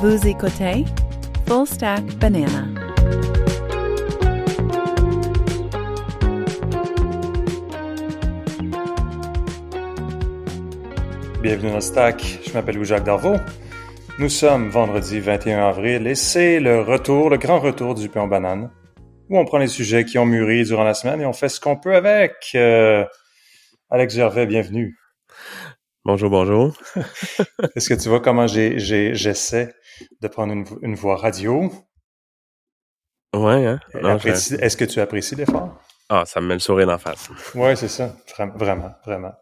Vous écoutez Full Stack Banana. Bienvenue dans Stack, je m'appelle Louis-Jacques Darvaux. Nous sommes vendredi 21 avril et c'est le retour, le grand retour du Pion Banane, où on prend les sujets qui ont mûri durant la semaine et on fait ce qu'on peut avec. Euh, Alex Gervais, bienvenue. Bonjour, bonjour. Est-ce que tu vois comment j'essaie de prendre une, une voix radio? Ouais, hein? Apprécie- Est-ce que tu apprécies l'effort? Ah, ça me met le sourire en face. Ouais, c'est ça. Vra- Vraiment, vraiment.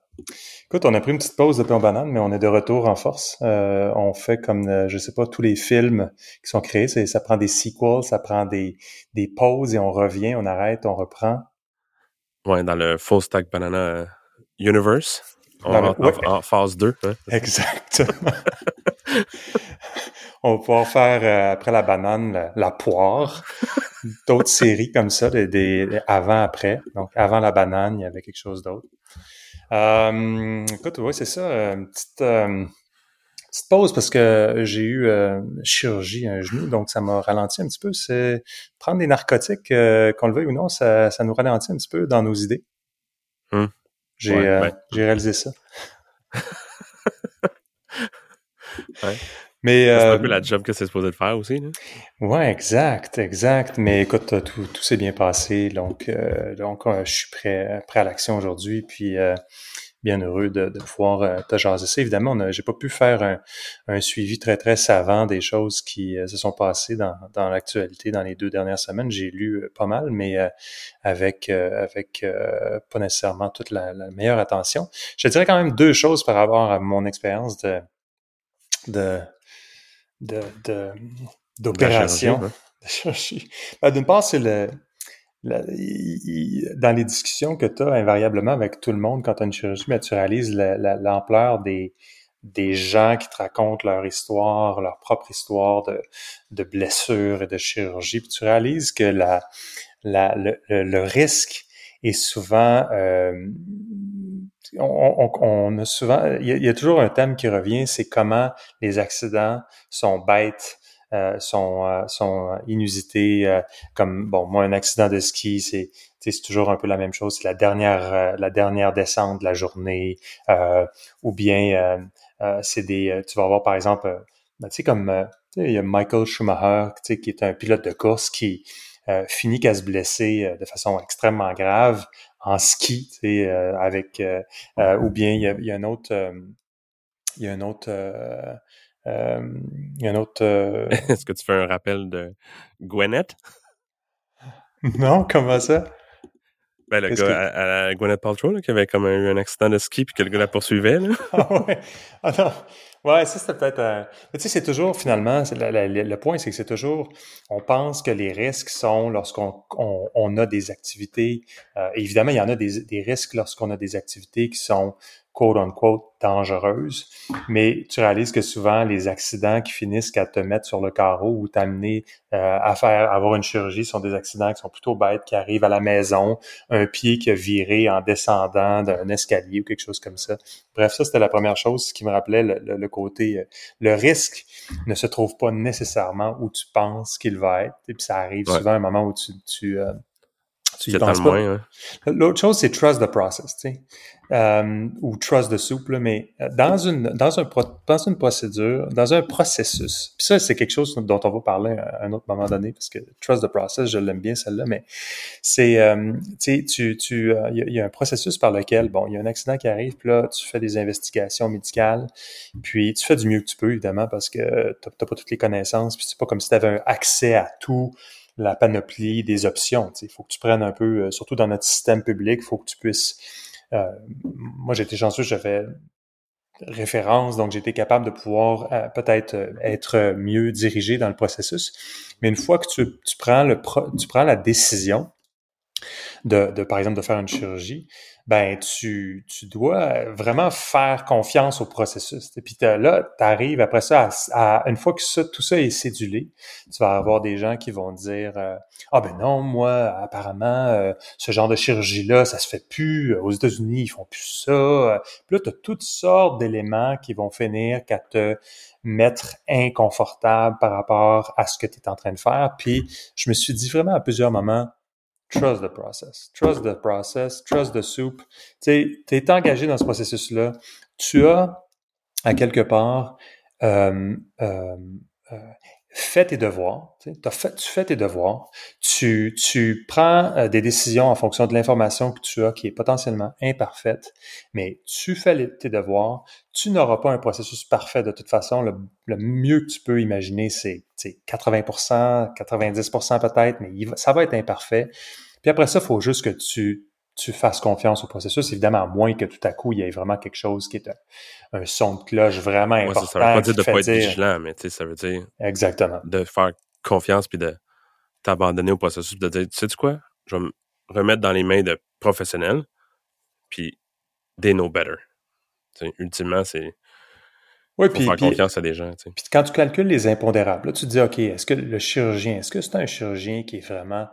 Écoute, on a pris une petite pause de pain banane, mais on est de retour en force. Euh, on fait comme, euh, je sais pas, tous les films qui sont créés. Ça prend des sequels, ça prend des, des pauses et on revient, on arrête, on reprend. Ouais, dans le Full Stack Banana euh, Universe. Le- en, en phase 2. Hein? Exactement. on va pouvoir faire, euh, après la banane, la, la poire. D'autres séries comme ça, des, des avant-après. Donc, avant la banane, il y avait quelque chose d'autre. Euh, écoute, oui, c'est ça. euh, Une petite, euh, petite pause parce que j'ai eu euh, chirurgie à un genou, donc ça m'a ralenti un petit peu. C'est prendre des narcotiques, euh, qu'on le veuille ou non, ça, ça nous ralentit un petit peu dans nos idées. Hum. J'ai Ouais, euh, ouais. j'ai réalisé ça. Ouais. Mais C'est euh, un peu la job que c'est supposé de faire aussi. Là. Ouais, exact, exact. Mais écoute, euh, tout, tout s'est bien passé, donc euh, donc euh, je suis prêt prêt à l'action aujourd'hui, puis euh, bien heureux de, de pouvoir euh, te jaser ça. Évidemment, j'ai pas pu faire un, un suivi très très savant des choses qui euh, se sont passées dans, dans l'actualité dans les deux dernières semaines. J'ai lu euh, pas mal, mais avec avec pas nécessairement toute la, la meilleure attention. Je dirais quand même deux choses par rapport à mon expérience de de de de- d'opération. De chirurgie. Ben, D'une part, c'est le, dans les discussions que tu as invariablement avec tout le monde quand tu as une chirurgie, mais tu réalises la- la- l'ampleur des, des gens qui te racontent leur histoire, leur propre histoire de, de blessures et de chirurgie. Puis tu réalises que le, le- risque est souvent... euh, on, a souvent... Il y a, toujours un thème qui revient, c'est comment les accidents sont bêtes, sont, euh, sont inusités. euh, comme, bon, moi, un accident de ski, c'est c'est toujours un peu la même chose. C'est la dernière, euh, la dernière descente de la journée. euh, ou bien, euh, euh, c'est des... euh, Tu vas avoir, par exemple, euh, ben, tu sais, comme... euh, il y a Michael Schumacher, qui est un pilote de course qui euh, finit qu'à se blesser euh, de façon extrêmement grave en ski, tu sais, euh, avec... euh, euh, ou bien, il y a, il y a un autre... euh, il y a un autre... euh, euh, il y a un autre... Est-ce que tu fais un rappel de Gwyneth? non, comment ça? Ben, le gars que- à, à Gwyneth Paltrow, là, qui avait comme eu un accident de ski puis que le gars la poursuivait. Là. Ah ouais. Ah non. Ouais, ça c'était peut-être. euh, Mais tu sais, c'est toujours finalement, c'est la- la- le point, c'est que c'est toujours. On pense que les risques sont lorsqu'on on, on a des activités. euh, évidemment, il y en a des, des risques lorsqu'on a des activités qui sont quote unquote dangereuses. Mais tu réalises que souvent les accidents qui finissent qu'à te mettre sur le carreau ou t'amener euh, à faire avoir une chirurgie sont des accidents qui sont plutôt bêtes, qui arrivent à la maison, un pied qui a viré en descendant d'un escalier ou quelque chose comme ça. Bref, ça, c'était la première chose qui me rappelait le, le- le côté... euh, le risque ne se trouve pas nécessairement où tu penses qu'il va être. Et puis ça arrive Ouais. souvent à un moment où tu... tu euh, tu y penses pas? moins. Hein. L'autre chose, c'est trust the process, tu sais. Euh, ou trust the soup, là, mais euh, dans une, dans, un dans une procédure, dans un processus, puis ça, c'est quelque chose dont on va parler à un autre moment donné, parce que trust the process, je l'aime bien celle-là, mais c'est, euh, tu sais, tu, tu, il y, a- il y a un processus par lequel, bon, il y a un accident qui arrive, puis là, tu fais des investigations médicales, puis tu fais du mieux que tu peux, évidemment, parce que t'as t'as pas toutes les connaissances, puis c'est pas comme si tu avais un accès à tout, la panoplie des options. Il faut que tu prennes un peu, euh, surtout dans notre système public, il faut que tu puisses. euh, moi, été chanceux, j'avais référence, donc été capable de pouvoir euh, peut-être euh, être mieux dirigé dans le processus. Mais une fois que tu, tu prends le pro- tu prends la décision, de, de, par exemple, de faire une chirurgie, ben tu, tu dois vraiment faire confiance au processus. Et puis là, tu arrives après ça, à, une fois que ça, tout ça est cédulé, tu vas avoir des gens qui vont dire euh, Ah ben non, moi, apparemment, euh, ce genre de chirurgie-là, ça se fait plus. Aux États-Unis, ils font plus ça. Puis là, tu as toutes sortes d'éléments qui vont finir qu'à te mettre inconfortable par rapport à ce que tu es en train de faire. Puis je me suis dit vraiment à plusieurs moments, trust the process. Trust the process. Trust the soup. Tu es engagé dans ce processus-là. Tu as, à quelque part, euh, euh, euh, fait tes devoirs. Fait, tu fais tes devoirs. Tu, tu prends euh, des décisions en fonction de l'information que tu as qui est potentiellement imparfaite, mais tu fais tes devoirs. Tu n'auras pas un processus parfait de toute façon. Le, le mieux que tu peux imaginer, c'est 80%, 90% peut-être, mais ça va être imparfait. Puis après ça, il faut juste que tu, tu fasses confiance au processus, évidemment, à moins que tout à coup, il y ait vraiment quelque chose qui est un, son de cloche vraiment important. ça veut pas dire de ne pas être vigilant, mais ça veut dire Exactement. de faire confiance puis de t'abandonner au processus, de dire, tu sais quoi, je vais me remettre dans les mains de professionnels, puis they know better. ultimement, c'est oui, puis, faire confiance à des gens. Puis quand tu calcules les impondérables, là, tu te dis, OK, est-ce que le chirurgien, est-ce que c'est un chirurgien qui est vraiment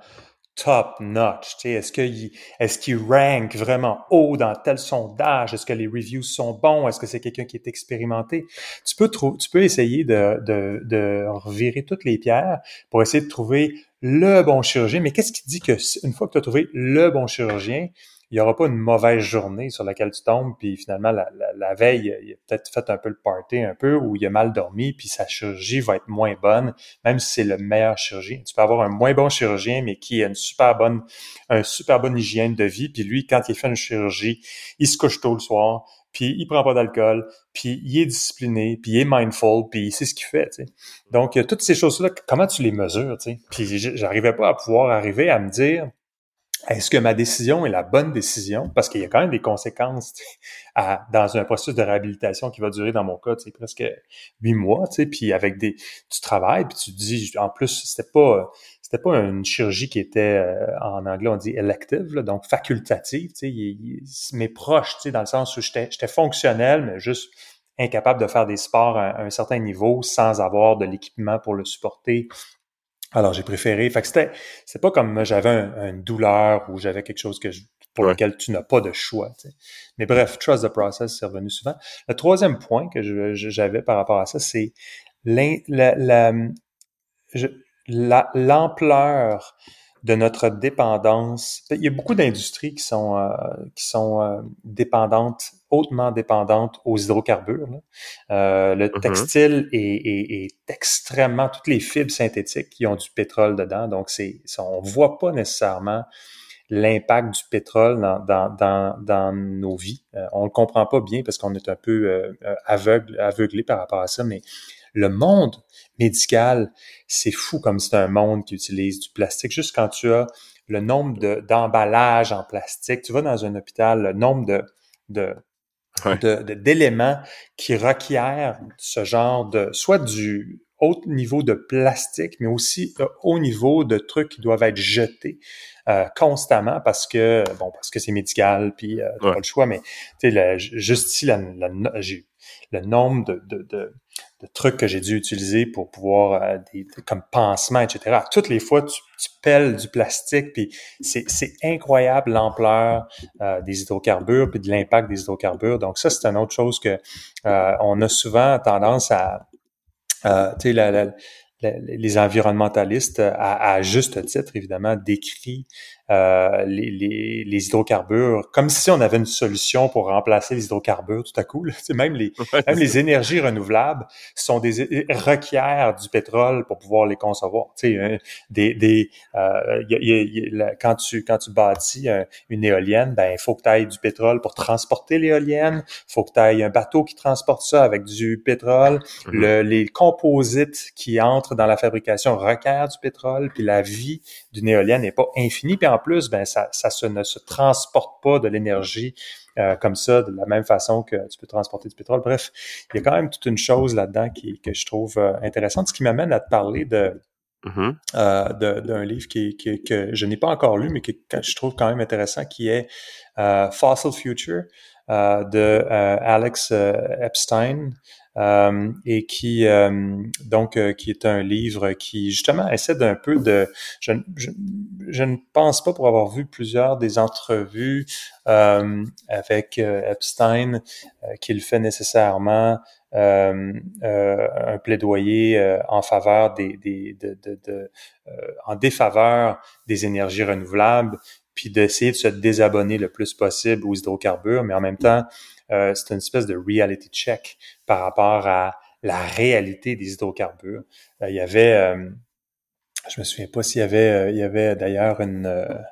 top notch? Est-ce qu'il est qu'il rank vraiment haut dans tel sondage? Est-ce que les reviews sont bons? Est-ce que c'est quelqu'un qui est expérimenté? Tu peux, tu peux essayer de, de, de revirer toutes les pierres pour essayer de trouver le bon chirurgien. Mais qu'est-ce qui dit que une fois que tu as trouvé le bon chirurgien, il n'y aura pas une mauvaise journée sur laquelle tu tombes, puis finalement, la, la, veille, il a peut-être fait un peu le party un peu, ou il a mal dormi, puis sa chirurgie va être moins bonne, même si c'est le meilleur chirurgien. Tu peux avoir un moins bon chirurgien, mais qui a une super bonne, un super bonne hygiène de vie, puis lui, quand il fait une chirurgie, il se couche tôt le soir, puis il prend pas d'alcool, puis il est discipliné, puis il est mindful, puis sait ce qu'il fait. Tu sais. Donc, toutes ces choses-là, comment tu les mesures? Tu sais? Puis j'arrivais pas à pouvoir arriver à me dire est-ce que ma décision est la bonne décision? Parce qu'il y a quand même des conséquences à, dans un processus de réhabilitation qui va durer, dans mon cas, presque huit mois, puis avec des, tu travailles, puis tu dis, en plus, c'était pas, c'était pas une chirurgie qui était, euh, en anglais, on dit elective, donc facultative, mes proches, dans le sens où j'étais fonctionnel, mais juste incapable de faire des sports à un certain niveau sans avoir de l'équipement pour le supporter alors, j'ai préféré. Fait que c'était, c'est pas comme j'avais une douleur ou j'avais quelque chose que pour lequel tu n'as pas de choix. Mais bref, trust the process, c'est revenu souvent. Le troisième point que j'avais par rapport à ça, c'est l'ampleur de notre dépendance. Il y a beaucoup d'industries qui sont euh, qui sont euh, dépendantes, hautement dépendantes aux hydrocarbures. Euh, le mm-hmm. textile est, est, extrêmement toutes les fibres synthétiques qui ont du pétrole dedans. Donc c'est on voit pas nécessairement l'impact du pétrole dans, dans, dans, dans nos vies. on le comprend pas bien parce qu'on est un peu aveugle, aveuglé par rapport à ça, mais le monde médical, c'est fou comme c'est un monde qui utilise du plastique. Juste quand tu as le nombre d'emballages en plastique, tu vas dans un hôpital, le nombre de, de d'éléments qui requièrent ce genre de soit du haut niveau de plastique, mais aussi euh, haut niveau de trucs qui doivent être jetés euh, constamment parce que bon parce que c'est médical puis euh, pas le choix, mais tu sais juste ici la, j'ai le nombre de, de, de, de trucs que j'ai dû utiliser pour pouvoir, euh, comme pansement, etc. Toutes les fois, tu, tu pelles du plastique, puis c'est incroyable l'ampleur euh, des hydrocarbures, puis de l'impact des hydrocarbures. Donc ça, c'est une autre chose que euh, on a souvent tendance à, tu sais, les environnementalistes, à, à, juste titre, évidemment, décrit euh, les, les, les, hydrocarbures, comme si on avait une solution pour remplacer les hydrocarbures tout à coup. Là. Même, les, même les énergies renouvelables sont des requièrent du pétrole pour pouvoir les concevoir. Tu sais, des, des euh, y y a, quand tu quand tu bâtis une éolienne, ben il faut que tu ailles du pétrole pour transporter l'éolienne. Il faut que tu ailles un bateau qui transporte ça avec du pétrole. Mm-hmm. Le, les composites qui entrent dans la fabrication requièrent du pétrole. Puis la vie d'une éolienne n'est pas infinie. Puis en plus, ben ça, ça se, ne se transporte pas de l'énergie euh, comme ça, de la même façon que tu peux transporter du pétrole. Bref, il y a quand même toute une chose là-dedans qui, que je trouve euh, intéressante, ce qui m'amène à te parler de mm-hmm. d'un livre qui, que je n'ai pas encore lu, mais que, je trouve quand même intéressant, qui est Fossil Future de Alex Epstein. Euh, et qui euh, donc euh, qui est un livre qui justement essaie d'un peu de je, je, ne pense pas pour avoir vu plusieurs des entrevues avec Epstein qu'il fait nécessairement un plaidoyer en faveur des, des de, de, de en défaveur des énergies renouvelables puis d'essayer de se désabonner le plus possible aux hydrocarbures mais en même temps euh, c'est une espèce de reality check par rapport à la réalité des hydrocarbures. Euh, il y avait, euh, je me souviens pas s'il y avait, il y avait d'ailleurs une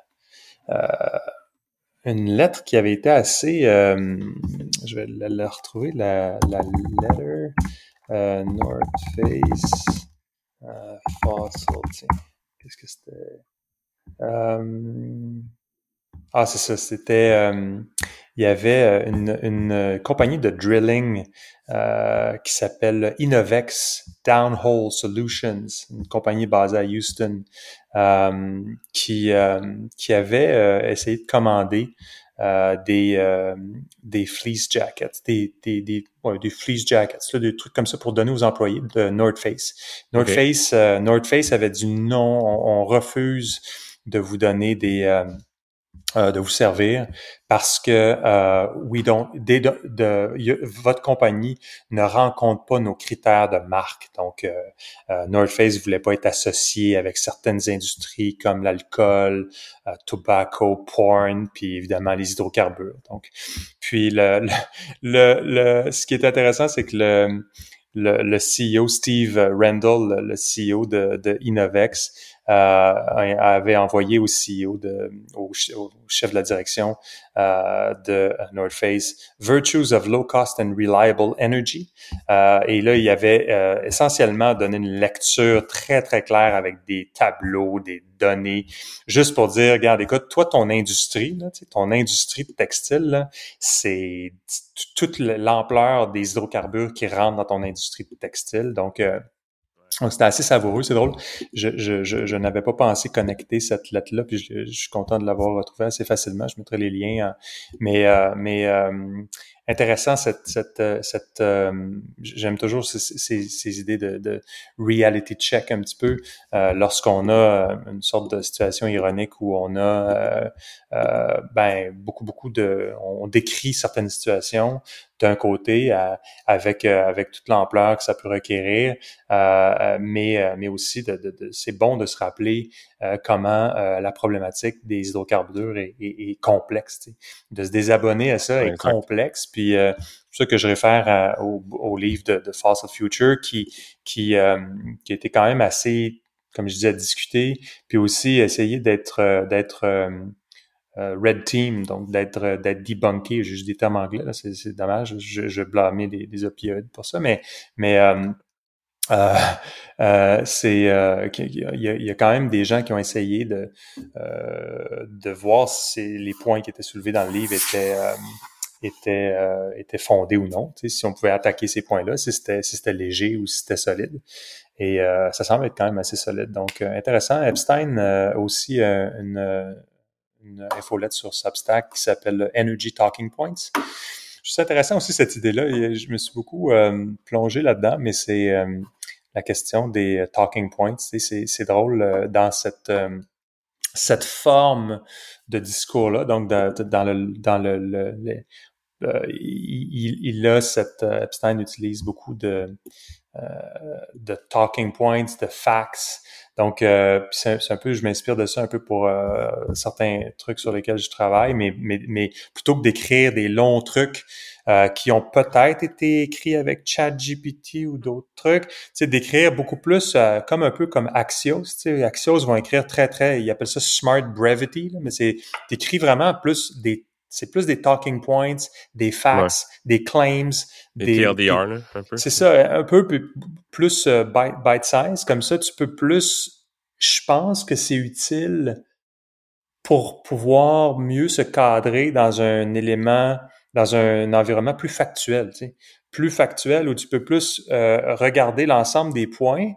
une lettre qui avait été assez, je vais la, retrouver, la, la letter North Face Fossil, qu'est-ce que c'était? ah, c'est ça, c'était il y avait euh, une, une euh, compagnie de drilling euh, qui s'appelle Innovex Downhole Solutions, une compagnie basée à Houston, euh, qui, euh, qui avait essayé de commander des, des fleece jackets, des, des, des, ouais, des fleece jackets, là, des trucs comme ça pour donner aux employés de North Face. North Face, North Face avait dit non, on, on refuse de vous donner des euh, de vous servir parce que euh, we don't, votre compagnie ne rencontre pas nos critères de marque. Donc, euh, euh North Face voulait pas être associé avec certaines industries comme l'alcool, euh, tobacco, porn, puis évidemment les hydrocarbures. Donc, puis le, le, le, ce qui est intéressant, c'est que le, le, le CEO Steve Randall, le CEO de, de Innovex, euh, avait envoyé au CEO, de, au, chef de la direction euh, de North Face, Virtues of Low Cost and Reliable Energy. Euh, et là, il avait essentiellement donné une lecture très, très claire avec des tableaux, des données, juste pour dire, regarde, écoute, toi, ton industrie, là, ton industrie de textile, c'est toute l'ampleur des hydrocarbures qui rentrent dans ton industrie de textile. Donc, donc, c'était assez savoureux, c'est drôle. Je, je, je, je n'avais pas pensé connecter cette lettre-là, puis je, suis content de l'avoir retrouvée assez facilement. Je mettrai les liens. Hein. Mais, euh, mais euh, intéressant cette cette euh, cette euh, j'aime toujours ces, ces, ces, idées de, de reality check un petit peu euh, lorsqu'on a une sorte de situation ironique où on a ben beaucoup beaucoup de on décrit certaines situations d'un côté avec avec toute l'ampleur que ça peut requérir mais mais aussi de, de, c'est bon de se rappeler comment la problématique des hydrocarbures est, est, complexe de se désabonner à ça est complexe puis euh, c'est ça que je réfère au, livre de, Fossil Future qui qui euh, qui était quand même assez, comme je disais, discuté, puis aussi essayer d'être euh, d'être euh, red team, donc d'être d'être debunké. J'ai juste des termes anglais, c'est dommage. Je, je blâmais des, des opioïdes pour ça, mais mais c'est il y, a, y, a, quand même des gens qui ont essayé de de voir si les points qui étaient soulevés dans le livre étaient était, euh, était fondé ou non, si on pouvait attaquer ces points-là, si c'était si c'était léger ou si c'était solide. Et euh, ça semble être quand même assez solide. Donc, euh, intéressant. Epstein a aussi une, une infolette sur Substack qui s'appelle Energy Talking Points. Je trouve intéressant aussi cette idée-là. Je me suis beaucoup plongé là-dedans, mais c'est la question des talking points. C'est drôle dans cette cette forme de discours-là, donc dans, dans le dans le, le, euh, il, il, a cette euh, Epstein utilise beaucoup de euh, de talking points, de facts. Donc, c'est un peu, je m'inspire de ça un peu pour certains trucs sur lesquels je travaille, mais, mais, mais plutôt que d'écrire des longs trucs qui ont peut-être été écrits avec ChatGPT ou d'autres trucs, c'est d'écrire beaucoup plus comme un peu comme Axios. Axios vont écrire très, très, ils appellent ça smart brevity, mais c'est d'écrire vraiment plus des c'est plus des talking points, des facts, des claims, des, TLDR, un peu. C'est ça, un peu plus euh, bite, size. Comme ça, tu peux plus. Je pense que c'est utile pour pouvoir mieux se cadrer dans un élément, dans un environnement plus factuel, tu sais. plus factuel où tu peux plus euh, regarder l'ensemble des points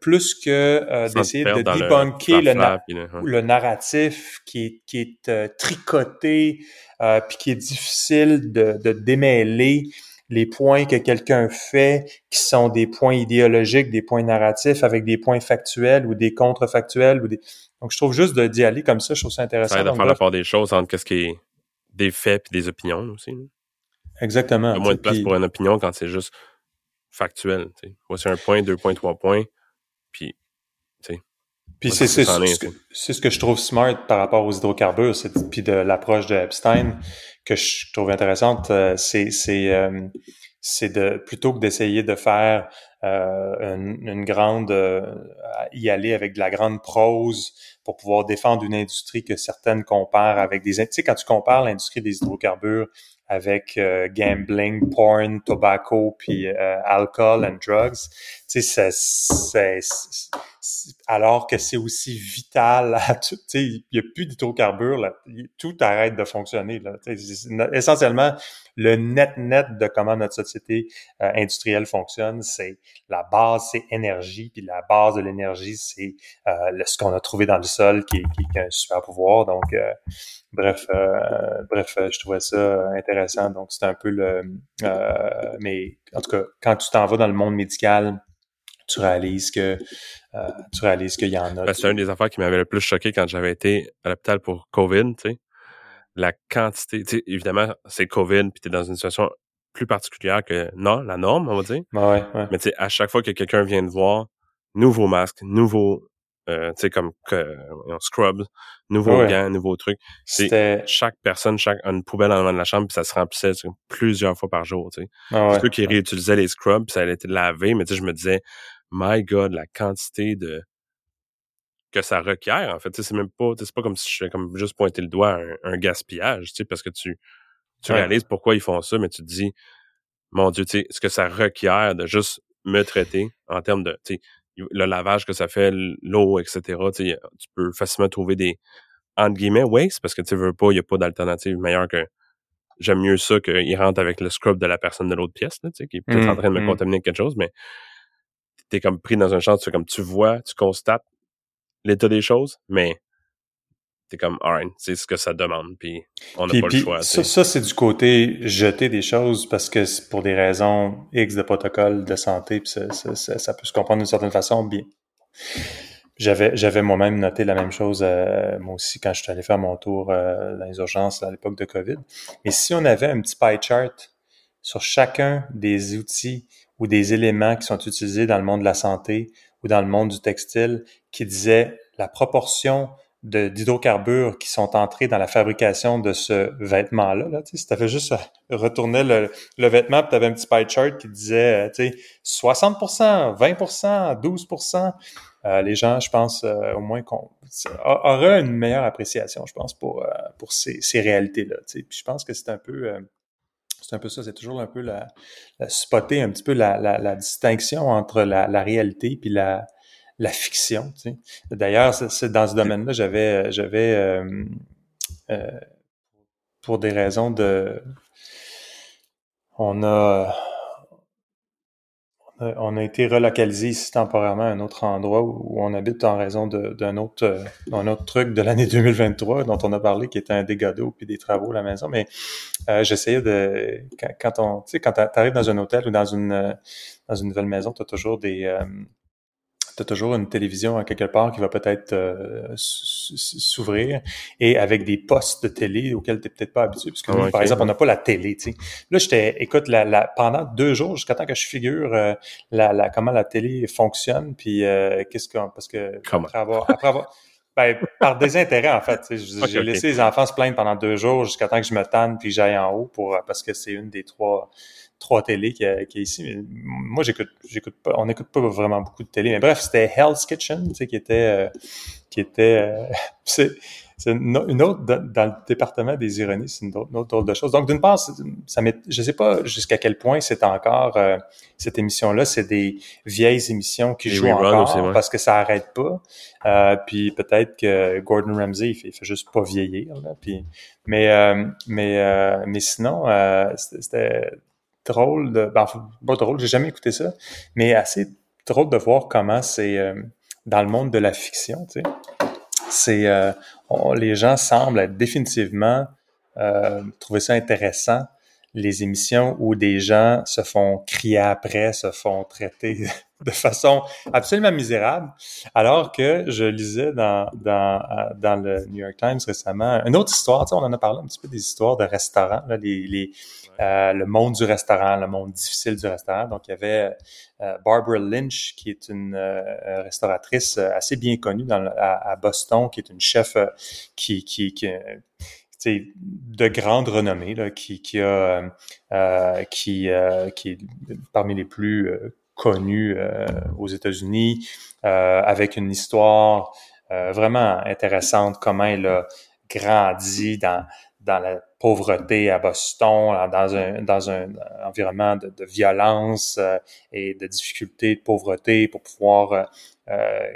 plus que euh, d'essayer de le débunker le, na- le- narratif qui est, qui est euh, tricoté, euh, puis qui est difficile de, de démêler les points que quelqu'un fait, qui sont des points idéologiques, des points narratifs, avec des points factuels ou des contrefactuels. Ou des... Donc, je trouve juste de- d'y aller comme ça, je trouve ça intéressant. Ça aide à faire la part des choses entre qu'est-ce qui est des faits puis des opinions aussi. là. exactement. Il y a moins de place Puis- pour une opinion quand c'est juste factuel. tu sais. Voici un point, deux points, trois points. Puis, Puis Moi, c'est ce, que- je trouve smart par rapport aux hydrocarbures, c'est puis de l'approche de Epstein que je trouve intéressante, euh, c'est c'est euh, c'est de plutôt que d'essayer de faire euh, une, une grande euh, y aller avec de la grande prose pour pouvoir défendre une industrie que certaines comparent avec des tu sais quand tu compares l'industrie des hydrocarbures avec euh, gambling, porn, tobacco, puis alcohol and drugs. Alors que c'est aussi vital. Tu sais, il n'y a plus d'hydrocarbures, Tout arrête de fonctionner, essentiellement, le net-net de comment notre société euh, industrielle fonctionne, c'est la base, c'est énergie, puis la base de l'énergie, c'est euh, ce qu'on a trouvé dans le sol qui, est- un super pouvoir. Donc, euh, bref, bref, je trouvais ça intéressant. Donc, c'est un peu le... mais en tout cas, quand tu t'en vas dans le monde médical, tu réalises que euh, tu réalises qu'il y en a. ben, c'est une des affaires qui m'avait le plus choqué quand j'avais été à l'hôpital pour COVID, tu sais. La quantité, tu sais, évidemment, c'est COVID, puis t'es dans une situation plus particulière que non, la norme, on va dire. Ouais, ouais. Mais tu sais, à chaque fois que quelqu'un vient te voir, nouveau masque, nouveau, euh, tu sais, comme que, on scrub, nouveau Ouais. gants, nouveau truc. C'était... Chaque personne, chaque a une poubelle en avant de la chambre, puis ça se remplissait tu plusieurs fois par jour, tu sais. Ah ouais. Ceux qui réutilisaient les scrubs, puis ça allait être lavé, mais tu sais, je me disais, my God, la quantité de que ça requiert, en fait. C'est même pas, c'est pas comme si je fais comme juste pointer le doigt à un, un gaspillage, tu sais, parce que tu, tu Ouais. réalises pourquoi ils font ça, mais tu te dis, mon Dieu, tu sais, ce que ça requiert de juste me traiter en termes de, tu sais, le lavage que ça fait, l'eau, etc. Tu peux facilement trouver des, entre guillemets, waste, parce que tu veux pas, il y a pas d'alternative meilleure que, j'aime mieux ça qu'il rentre avec le scrub de la personne de l'autre pièce, là, tu sais, qui est peut-être en train de me mm. contaminer quelque chose, mais t'es comme pris dans un champ, tu fais comme tu vois, tu constates l'état des choses, mais t'es comme, alright, c'est ce que ça demande, puis on n'a pas puis le choix. ça, c'est du côté jeter des choses parce que c'est pour des raisons X de protocole de santé, puis ça, ça, ça- ça peut se comprendre d'une certaine façon. Bien, j'avais j'avais moi-même noté la même chose euh, moi aussi quand je suis allé faire mon tour euh, dans les urgences à l'époque de COVID. Et si on avait un petit pie chart sur chacun des outils ou des éléments qui sont utilisés dans le monde de la santé ou dans le monde du textile, qui disait la proportion d'hydrocarbures qui sont entrés dans la fabrication de ce vêtement-là. Là, si tu avais juste à retourner le, vêtement, tu avais un petit pie chart qui disait euh, tu sais, 60% 20% 12% euh, les gens, je pense, euh, au moins auraient une meilleure appréciation, je pense, pour, euh, pour ces, ces réalités-là. je pense que c'est un peu... c'est un peu ça, c'est toujours un peu la, la spotter un petit peu la, la, la distinction entre la, réalité puis la, la fiction. Tu sais. D'ailleurs, c'est dans ce domaine-là, j'avais, j'avais euh, euh, pour des raisons de, on a, on a, on a été relocalisé ici temporairement à un autre endroit où, on habite en raison d'un autre, euh, autre truc de l'année 2023 dont on a parlé, qui était un dégât d'eau puis des travaux à la maison. Mais euh, j'essayais de quand, quand on tu sais quand t'arrives dans un hôtel ou dans une euh, dans une nouvelle maison, t'as toujours des t'as toujours une télévision à quelque part qui va peut-être euh, s'ouvrir et avec des postes de télé auxquels t'es peut-être pas habitué parce que Ah nous, par exemple on n'a pas la télé tu sais là j'étais écoute la, la pendant deux jours jusqu'à temps que je figure euh, la, la comment la télé fonctionne puis euh, qu'est-ce qu'on parce que Comment? après avoir après avoir ben, par désintérêt, en fait. tu J'ai laissé les enfants se plaindre pendant deux jours jusqu'à temps que je me tanne puis j'aille en haut pour parce que c'est une des trois trois télés qui, est- qui est ici. Moi, j'écoute, j'écoute pas, on n'écoute pas vraiment beaucoup de télé. Mais bref, c'était Hell's Kitchen, tu sais, qui était, euh, qui était, euh, c'est, c'est une autre dans, le département des ironies, c'est une autre, une autre de chose. Donc, d'une part, ça m'est, je sais pas jusqu'à quel point c'est encore euh, cette émission-là, c'est des vieilles émissions qui jouent encore aussi, ouais. parce que ça arrête pas. Euh, puis peut-être que Gordon Ramsay, il fait, il fait juste pas vieillir. Là, puis, mais, euh, mais, mais sinon, c'était drôle de, ben, pas drôle, j'ai jamais écouté ça, mais assez drôle de voir comment c'est euh, dans le monde de la fiction, tu sais. C'est euh, les gens semblent définitivement euh, trouver ça intéressant les émissions où des gens se font crier après, se font traiter de façon absolument misérable, alors que je lisais dans, dans, dans le New York Times récemment une autre histoire, tu sais, on en a parlé un petit peu des histoires de restaurants, là, les, les euh, le monde du restaurant, le monde difficile du restaurant. Donc, il y avait euh, Barbara Lynch, qui est une euh, restauratrice assez bien connue à, Boston, qui est une chef qui, qui, de grande renommée, qui, a, qui, est parmi les plus connus aux États-Unis, avec une histoire vraiment intéressante, comment elle a grandi dans, dans la pauvreté à Boston, dans un, dans un environnement de, de violence et de difficulté, de pauvreté, pour pouvoir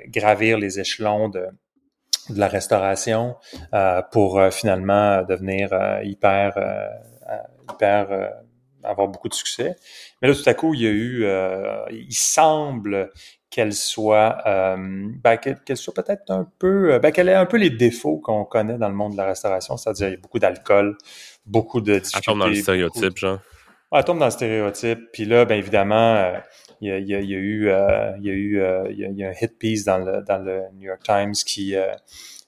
gravir les échelons de, de la restauration euh, pour euh, finalement devenir euh, hyper, hyper avoir beaucoup de succès. Mais là, tout à coup, il y a eu, il semble qu'elle soit, ben, qu'elle soit peut-être un peu, ben, qu'elle ait un peu les défauts qu'on connaît dans le monde de la restauration, c'est-à-dire il y a beaucoup d'alcool, beaucoup de difficultés. Elle tombe dans le stéréotype, genre. elle tombe dans le stéréotype. Puis là, ben évidemment, il y, a, il, y a, il y a eu, il y a eu, il, y a, il y a un hit piece dans le dans le New York Times qui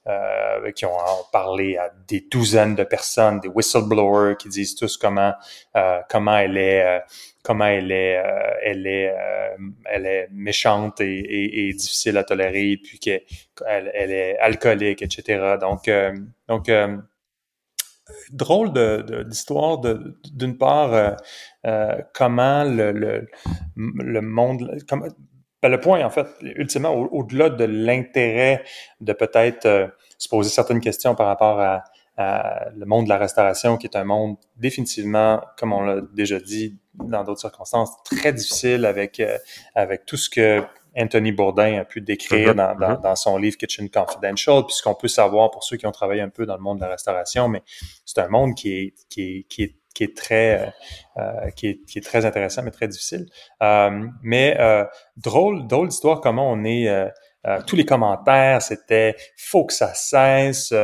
euh, qui ont, parlé à des douzaines de personnes, des whistleblowers qui disent tous comment euh, comment elle est euh, comment elle est elle est elle est méchante et, et, difficile à tolérer, puis qu'elle elle est alcoolique, etc. Donc donc drôle d'histoire de, d'une part comment le, le, le monde comme, ben, le point, en fait, ultimement, au-delà de l'intérêt de peut-être euh, se poser certaines questions par rapport à, le monde de la restauration, qui est un monde définitivement, comme on l'a déjà dit dans d'autres circonstances, très difficile avec, euh, avec tout ce que Anthony Bourdin a pu décrire mm-hmm. dans, mm-hmm. dans, son livre Kitchen Confidential, puisqu'on peut savoir pour ceux qui ont travaillé un peu dans le monde de la restauration, mais c'est un monde qui est, qui est, qui est qui est très euh, euh, qui, est, qui, est, très intéressant mais très difficile. Euh, mais euh, drôle drôle d'histoire comment on est tous les commentaires c'était faut que ça cesse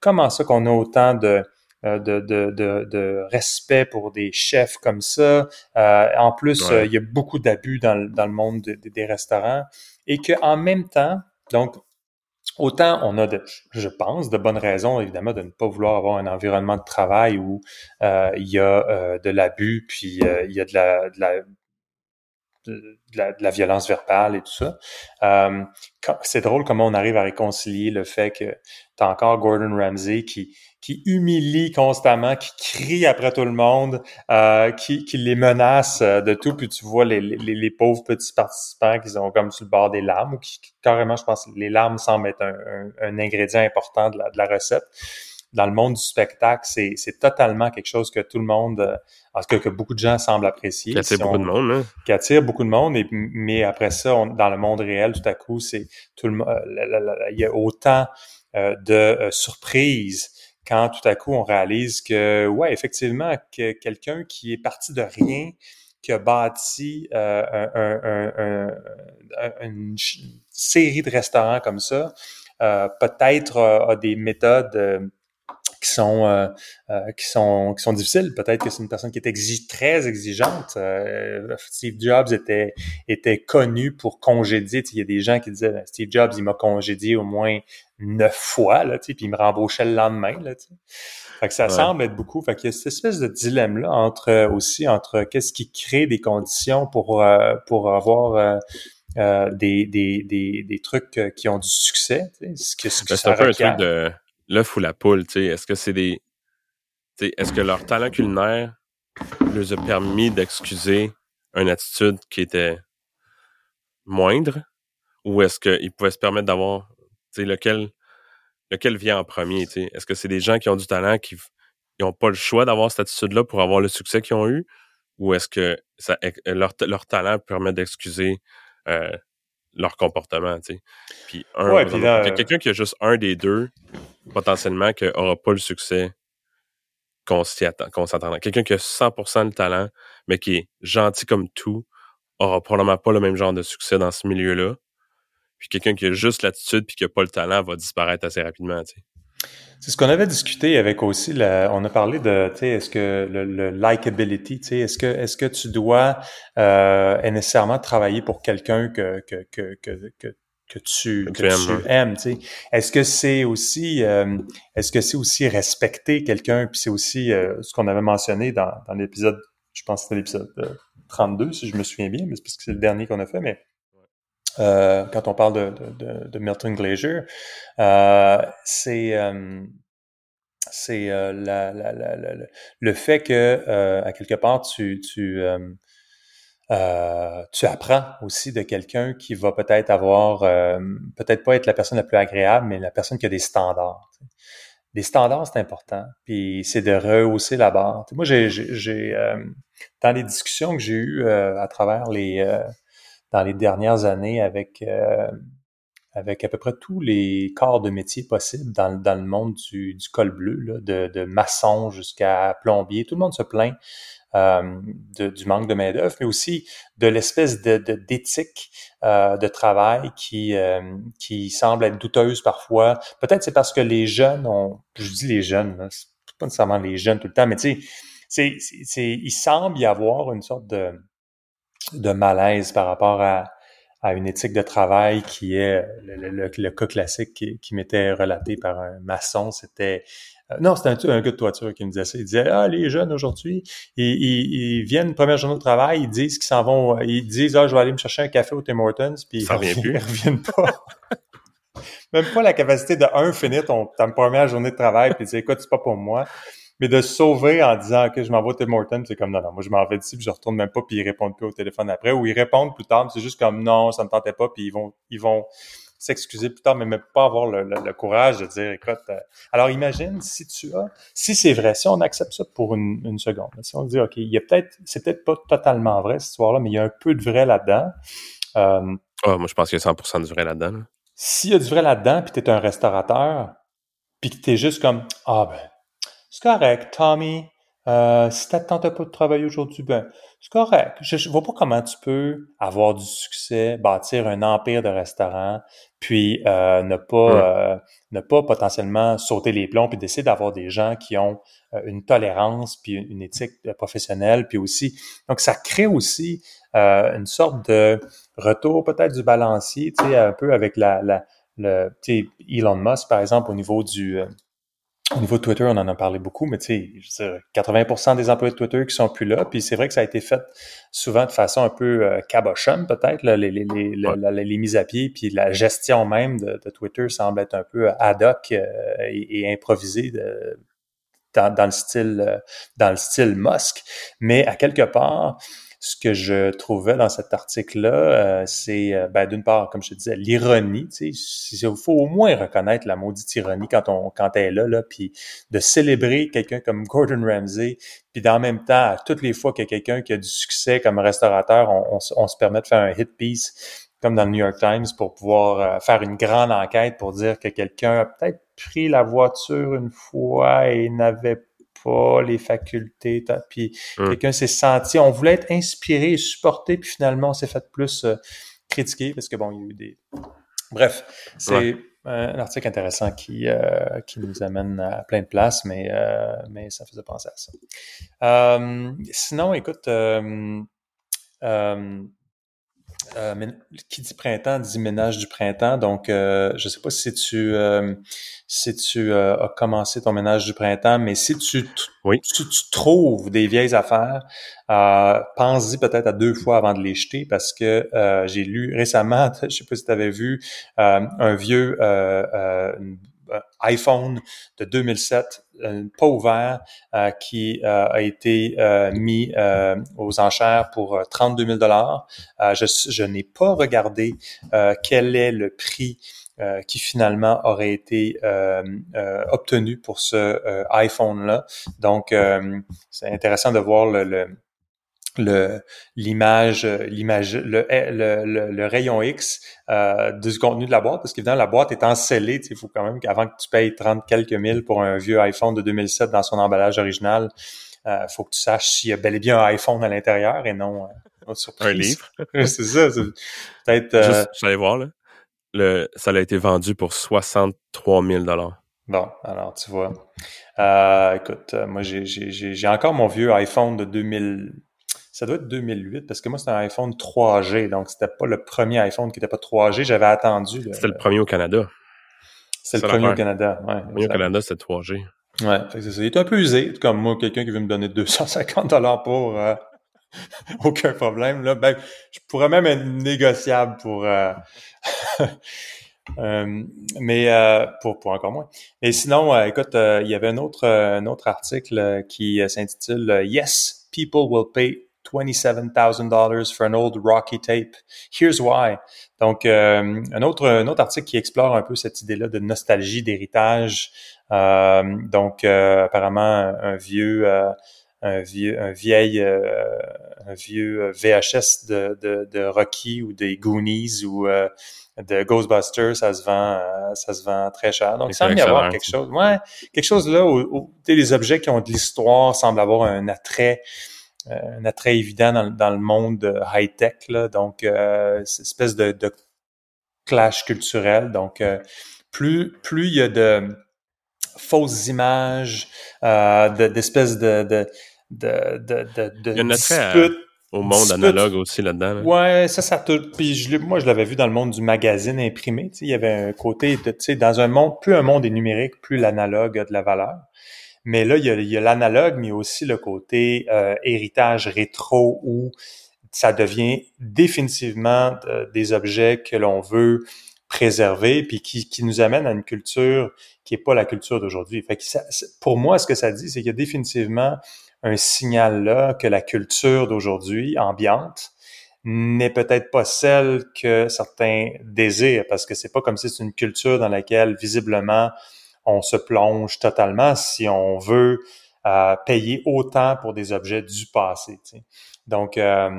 comment ça qu'on a autant de de, de, de, de, respect pour des chefs comme ça? en plus, il y a beaucoup d'abus dans, dans, le monde des restaurants et qu'en même temps, donc Autant on a, de, je pense, de bonnes raisons, évidemment, de ne pas vouloir avoir un environnement de travail où euh, il y a euh, de l'abus, puis euh, il y a de la, violence verbale et tout ça. c'est drôle comment on arrive à réconcilier le fait que tu as encore Gordon Ramsay qui, qui humilie constamment, qui crie après tout le monde, euh, qui, qui les menace euh, de tout, puis tu vois les, les, les, pauvres petits participants qui sont comme sur le bord des larmes, ou qui, carrément, je pense, les larmes semblent être un, un, ingrédient important de la, de la, recette. Dans le monde du spectacle, c'est, c'est totalement quelque chose que tout le monde, euh, en tout cas que beaucoup de gens semblent apprécier. Qui attire beaucoup de monde, hein? Qui attire beaucoup de monde, et, mais après ça, dans le monde réel, tout à coup, c'est tout le euh, il y a autant de surprises quand tout à coup on réalise que, ouais, effectivement, que quelqu'un qui est parti de rien, qui a bâti euh, une série de restaurants comme ça, euh, peut-être a des méthodes qui sont euh, euh, qui sont qui sont difficiles. Peut-être que c'est une personne qui est très exigeante. Euh, Steve Jobs était était connu pour congédier. Il y a des gens qui disaient ben, Steve Jobs, il m'a congédié au moins neuf fois là, puis il me rembauchait le lendemain là. Fait que ça semble être beaucoup. Fait qu'il y a cette espèce de dilemme là entre aussi entre qu'est-ce qui crée des conditions pour pour avoir des, des, des, des, trucs qui ont du succès. Ce que, ce que ben, c'est un peu un truc de l'œuf ou la poule, tu sais, est-ce que c'est des. Est-ce que leur talent culinaire leur a permis d'excuser une attitude qui était moindre? Ou est-ce qu'ils pouvaient se permettre d'avoir lequel lequel vient en premier est-ce que c'est des gens qui ont du talent qui n'ont pas le choix d'avoir cette attitude-là pour avoir le succès qu'ils ont eu? Ou est-ce que ça, leur, leur talent permet d'excuser euh, leur comportement, tu sais? Puis un, quelqu'un qui a juste un des deux, potentiellement, qui n'aura pas le succès qu'on s'y attend, qu'on s'attend. Quelqu'un qui a 100% le talent, mais qui est gentil comme tout, aura probablement pas le même genre de succès dans ce milieu-là. Puis quelqu'un qui a juste l'attitude puis qui a pas le talent va disparaître assez rapidement. C'est ce qu'on avait discuté avec aussi, on a parlé de, tu sais, est-ce que le, likability, tu sais, est-ce que, est-ce que tu dois euh, nécessairement travailler pour quelqu'un que, que, que, que, que que tu, que, tu, aimes, tu sais. Est-ce que c'est aussi, euh, est-ce que c'est aussi respecter quelqu'un, puis c'est aussi euh, ce qu'on avait mentionné dans, dans l'épisode, je pense que c'était l'épisode 32, si je me souviens bien, mais c'est parce que c'est le dernier qu'on a fait, mais euh, quand on parle de, de, de Milton Glacier, euh, c'est euh, c'est euh, la, la, la, le fait que à quelque part tu tu tu apprends aussi de quelqu'un qui va peut-être avoir peut-être pas être la personne la plus agréable, mais la personne qui a des standards. Les standards, c'est important. Puis c'est de rehausser la barre. moi, j'ai, j'ai, dans les discussions que j'ai eues à travers les dans les dernières années avec euh, avec à peu près tous les corps de métier possibles dans, dans le monde du, du col bleu, là, de, de maçon jusqu'à plombier. Tout le monde se plaint euh, de, du manque de main-d'œuvre, mais aussi de l'espèce de, d'éthique euh, de travail qui, euh, qui semble être douteuse parfois. Peut-être c'est parce que les jeunes ont, je dis les jeunes, c'est pas nécessairement les jeunes tout le temps, mais tu sais, c'est, c'est, il semble y avoir une sorte de de malaise par rapport à, à une éthique de travail qui est le, le, le cas classique qui, qui m'était relaté par un maçon. C'était euh, non, c'était un, un, gars de toiture qui me disait ça. Il disait ah les jeunes aujourd'hui, ils, ils, ils, viennent première journée de travail, ils disent qu'ils s'en vont, ils disent ah je vais aller me chercher un café au Tim Hortons, puis ça ils, plus. ils reviennent pas. Même pas la capacité de un finir ton ta première journée de travail puis dire écoute c'est pas pour moi. Mais de sauver en disant que je m'en vais au Tim c'est comme non, non, moi je m'en vais d'ici, puis je retourne même pas, puis ils répondent plus au téléphone après, ou ils répondent plus tard, c'est juste comme non, ça me tentait pas, puis ils vont, ils vont s'excuser plus tard, mais même pas avoir le, le, courage de dire, écoute, euh... alors imagine si tu as, si c'est vrai, si on accepte ça pour une, une seconde, si on dit, OK, il y a peut-être, c'est peut-être pas totalement vrai cette histoire-là, mais il y a un peu de vrai là-dedans. Euh, oh, moi, je pense qu'il y a 100% de vrai là-dedans. Là. S'il y a du vrai là-dedans, puis tu es un restaurateur, puis que tu es juste comme, ah ben, c'est correct, Tommy. Euh, si tu pas de travailler aujourd'hui, ben, c'est correct. Je, je vois pas comment tu peux avoir du succès, bâtir un empire de restaurants, puis euh, ne pas euh, ne pas potentiellement sauter les plombs, puis d'essayer d'avoir des gens qui ont euh, une tolérance, puis une, éthique professionnelle, puis aussi. Donc, ça crée aussi euh, une sorte de retour peut-être du balancier, tu sais, un peu avec la, la le, Elon Musk, par exemple, au niveau du au niveau de Twitter, on en a parlé beaucoup, mais tu sais, 80% des employés de Twitter qui sont plus là, puis c'est vrai que ça a été fait souvent de façon un peu euh, cabochonne peut-être, les, les, les, les, les, mises à pied, puis la gestion même de, de Twitter semble être un peu ad hoc euh, et, et, improvisée de, dans, dans, le style euh, dans le style Musk. Mais à quelque part, ce que je trouvais dans cet article-là, euh, c'est euh, ben, d'une part, comme je te disais, l'ironie. Il faut au moins reconnaître la maudite ironie quand on quand elle est là, là puis de célébrer quelqu'un comme Gordon Ramsay, puis dans même temps, toutes les fois qu'il y a quelqu'un qui a du succès comme restaurateur, on, on, se permet de faire un hit piece comme dans le New York Times pour pouvoir euh, faire une grande enquête pour dire que quelqu'un a peut-être pris la voiture une fois et n'avait pas les facultés. Puis hum. quelqu'un s'est senti, on voulait être inspiré et supporté, puis finalement, on s'est fait plus euh, critiquer parce que bon, il y a eu des. Bref, c'est un article intéressant qui, euh, qui nous amène à plein de places, mais, euh, mais ça faisait penser à ça. sinon, écoute, euh, qui dit printemps dit ménage du printemps. Donc, euh, je sais pas si tu euh, si tu euh, as commencé ton ménage du printemps, mais si tu, oui. si tu trouves des vieilles affaires, pense-y peut-être à deux fois avant de les jeter parce que j'ai lu récemment, je sais pas si tu avais vu, un vieux iPhone de 2007 euh, pas ouvert euh, qui euh, a été mis aux enchères pour 32 000 dollars. je, n'ai pas regardé quel est le prix qui finalement aurait été obtenu pour ce iPhone-là. Donc, c'est intéressant de voir le l'image l'image le, le, le, rayon X euh, du contenu de la boîte parce qu'évidemment la boîte est scellée il faut quand même qu'avant que tu payes 30 quelques mille pour un vieux iPhone de 2007 dans son emballage original il faut que tu saches s'il y a bel et bien un iPhone à l'intérieur et non un livre. c'est ça. Peut-être. Euh... J'allais voir là. Le, ça a été vendu pour 63 000 Bon, alors tu vois. Euh, écoute, moi j'ai encore mon vieux iPhone de 2000. Ça doit être 2008 parce que moi c'était un iPhone 3G, donc c'était pas le premier iPhone qui était pas 3G. J'avais attendu. C'était le premier au Canada. C'est le premier au Canada, ouais. Le premier au Canada, c'était 3G. Ouais, c'est ça. Il est un peu usé, comme moi, quelqu'un qui veut me donner 250 dollars pour euh, aucun problème. Là, ben, je pourrais même être négociable pour euh, euh, mais pour, pour encore moins. Mais sinon, écoute, il y avait un autre un autre article qui s'intitule Yes, people will pay $27,000 for an old Rocky tape. Here's why. Donc, euh, un, autre, un autre article qui explore un peu cette idée-là de nostalgie, d'héritage. Euh, donc, euh, apparemment, un vieux, un vieux, un vieil, un vieux VHS de, de, de, Rocky ou des Goonies ou de Ghostbusters, ça se vend, ça se vend très cher. Donc, il semble y avoir quelque chose, ouais, quelque chose là où, où les objets qui ont de l'histoire semblent avoir un attrait euh, un attrait évident dans, dans le monde high-tech. Là, donc, euh, c'est une espèce de, de, clash culturel. Donc, euh, plus, plus il y a de fausses images, euh, d'espèces de, de, de, de, de, il y a un attrait au monde analogue aussi là-dedans. Ouais, ça, ça tout. Puis je, moi, je l'avais vu dans le monde du magazine imprimé. Il y avait un côté, tu sais, dans un monde, plus un monde est numérique, plus l'analogue a de la valeur. Mais là, il y a, l'analogue, mais aussi le côté euh, héritage rétro où ça devient définitivement euh, des objets que l'on veut préserver puis qui, qui, nous amène à une culture qui est pas la culture d'aujourd'hui. Fait que pour moi, ce que ça dit, c'est qu'il y a définitivement un signal là que la culture d'aujourd'hui ambiante n'est peut-être pas celle que certains désirent parce que c'est pas comme si c'est une culture dans laquelle visiblement on se plonge totalement si on veut euh, payer autant pour des objets du passé. Donc, euh,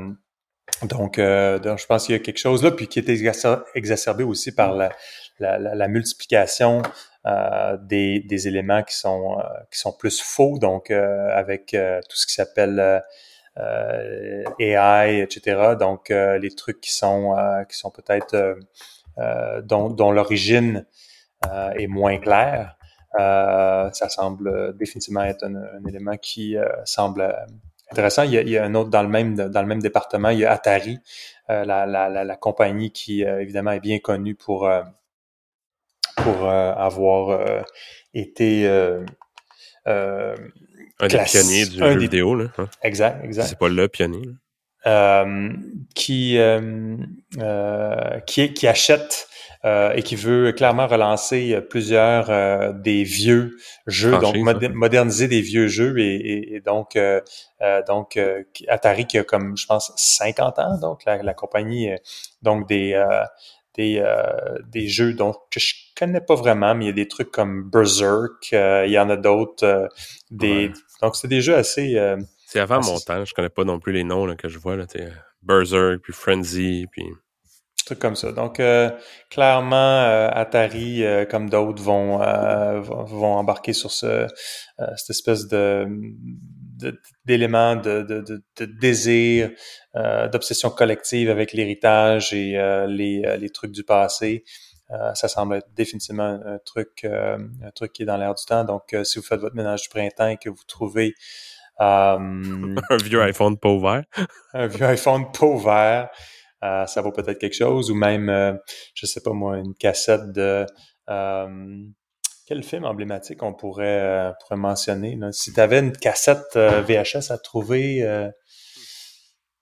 donc, euh, donc, je pense qu'il y a quelque chose là, puis qui est exacerbé aussi par la, la, multiplication des, des, éléments qui sont qui sont plus faux, donc avec tout ce qui s'appelle AI, etc. Donc, les trucs qui sont qui sont peut-être dont, dont l'origine est moins clair, euh, ça semble définitivement être un, élément qui euh, semble intéressant. Il y, a, un autre dans le même dans le même département, il y a Atari, la, la, la, compagnie qui évidemment est bien connue pour pour avoir été un des pionniers du jeu vidéo là. Hein? Exact, exact. C'est pas le pionnier. qui qui qui achète euh, et qui veut clairement relancer euh, plusieurs euh, des vieux jeux, donc moderniser des vieux jeux. Et, et, donc donc Atari qui a comme je pense 50 ans donc la, la compagnie donc des des, des jeux donc que je connais pas vraiment mais il y a des trucs comme Berserk il y en a d'autres des donc c'est des jeux assez c'est avant mon temps je connais pas non plus les noms là, que je vois là Berserk puis Frenzy puis trucs comme ça. Donc, euh, clairement, euh, Atari, euh, comme d'autres, vont, vont embarquer sur ce, cette espèce de d'éléments de, de, de, de, désir, d'obsession collective avec l'héritage et les, les trucs du passé. ça semble être définitivement un truc, un truc qui est dans l'air du temps. Donc, si vous faites votre ménage du printemps et que vous trouvez un vieux iPhone pas ouvert, un vieux iPhone pas ouvert, euh, ça vaut peut-être quelque chose, ou même, euh, je sais pas moi, une cassette de euh, quel film emblématique on pourrait, pourrait mentionner? Si tu avais une cassette VHS à trouver,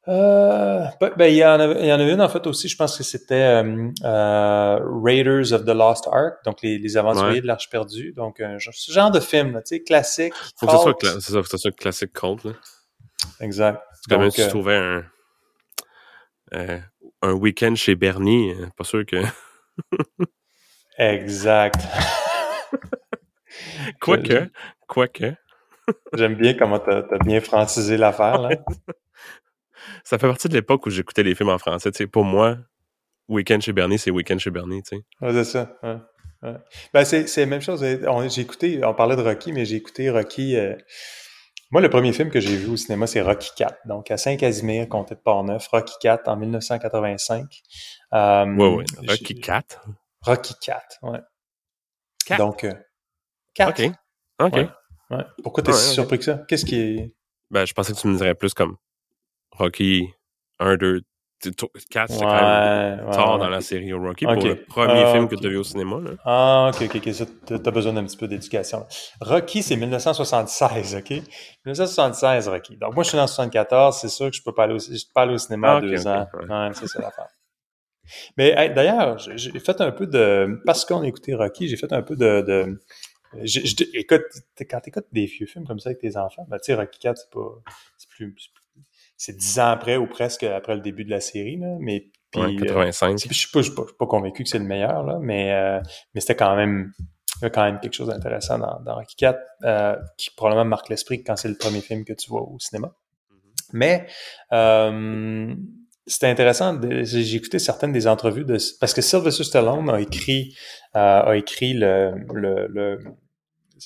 ben, ben, il, y en avait, il y en une en fait aussi, je pense que c'était Raiders of the Lost Ark, donc les, les aventuriers de l'Arche perdue, donc ce genre de film, tu sais, classique. Faut que, ça soit, cla ça, faut que ça soit classique cult. Là. Exact. C'est comme si tu trouvais un, euh, un week-end chez Bernie, euh, pas sûr que. exact. Quoique, quoique. J'aime bien comment t'as as bien francisé l'affaire, là. Ça fait partie de l'époque où j'écoutais les films en français. Pour moi, Week-end chez Bernie, c'est Week-end chez Bernie, tu sais. Ouais, c'est ça. Ben, c'est la même chose. J'ai écouté, on parlait de Rocky, mais j'ai écouté Rocky. Euh, Moi, le premier film que j'ai vu au cinéma, c'est Rocky IV. Donc, à Saint-Casimir, comté de Portneuf, Rocky IV en 1985. Euh, oui, oui. Rocky IV? Rocky IV, ouais. 4? Donc, euh, 4. OK. OK. Ouais. ouais. Pourquoi t'es Ouais, si ok. surpris que ça? Qu'est-ce qui est... Ben, je pensais que tu me dirais plus comme Rocky 1, 2, 4, c'est quand même tard ouais. dans la série Rocky pour le premier Ah, film que tu as vu au cinéma. Là. Ah, ok, ok, ok. Ça, t'as besoin d'un petit peu d'éducation. Rocky, c'est 1976, ok? 1976, Rocky. Donc, moi, je suis dans 74, c'est sûr que je peux pas aller au, je peux pas aller au cinéma Ah, à deux ans. ouais. Ouais, c'est ça l'affaire. Mais hey, d'ailleurs, j'ai fait un peu de... Parce qu'on a écouté Rocky, j'ai fait un peu de... de écoute, quand t'écoutes des vieux films comme ça avec tes enfants, ben, tu sais, Rocky 4, c'est pas... C'est plus... c'est dix ans après ou presque après le début de la série, là. Mais... Puis, Ouais, euh, 85. je suis pas, convaincu que c'est le meilleur, là, mais, euh, mais c'était quand même, il y a quand même quelque chose d'intéressant dans, dans Rocky IV, euh, qui probablement marque l'esprit quand c'est le premier film que tu vois au cinéma. Mais euh, c'était intéressant. J'ai écouté certaines des entrevues de parce que Sylvester Stallone a écrit euh, a écrit le, le, le-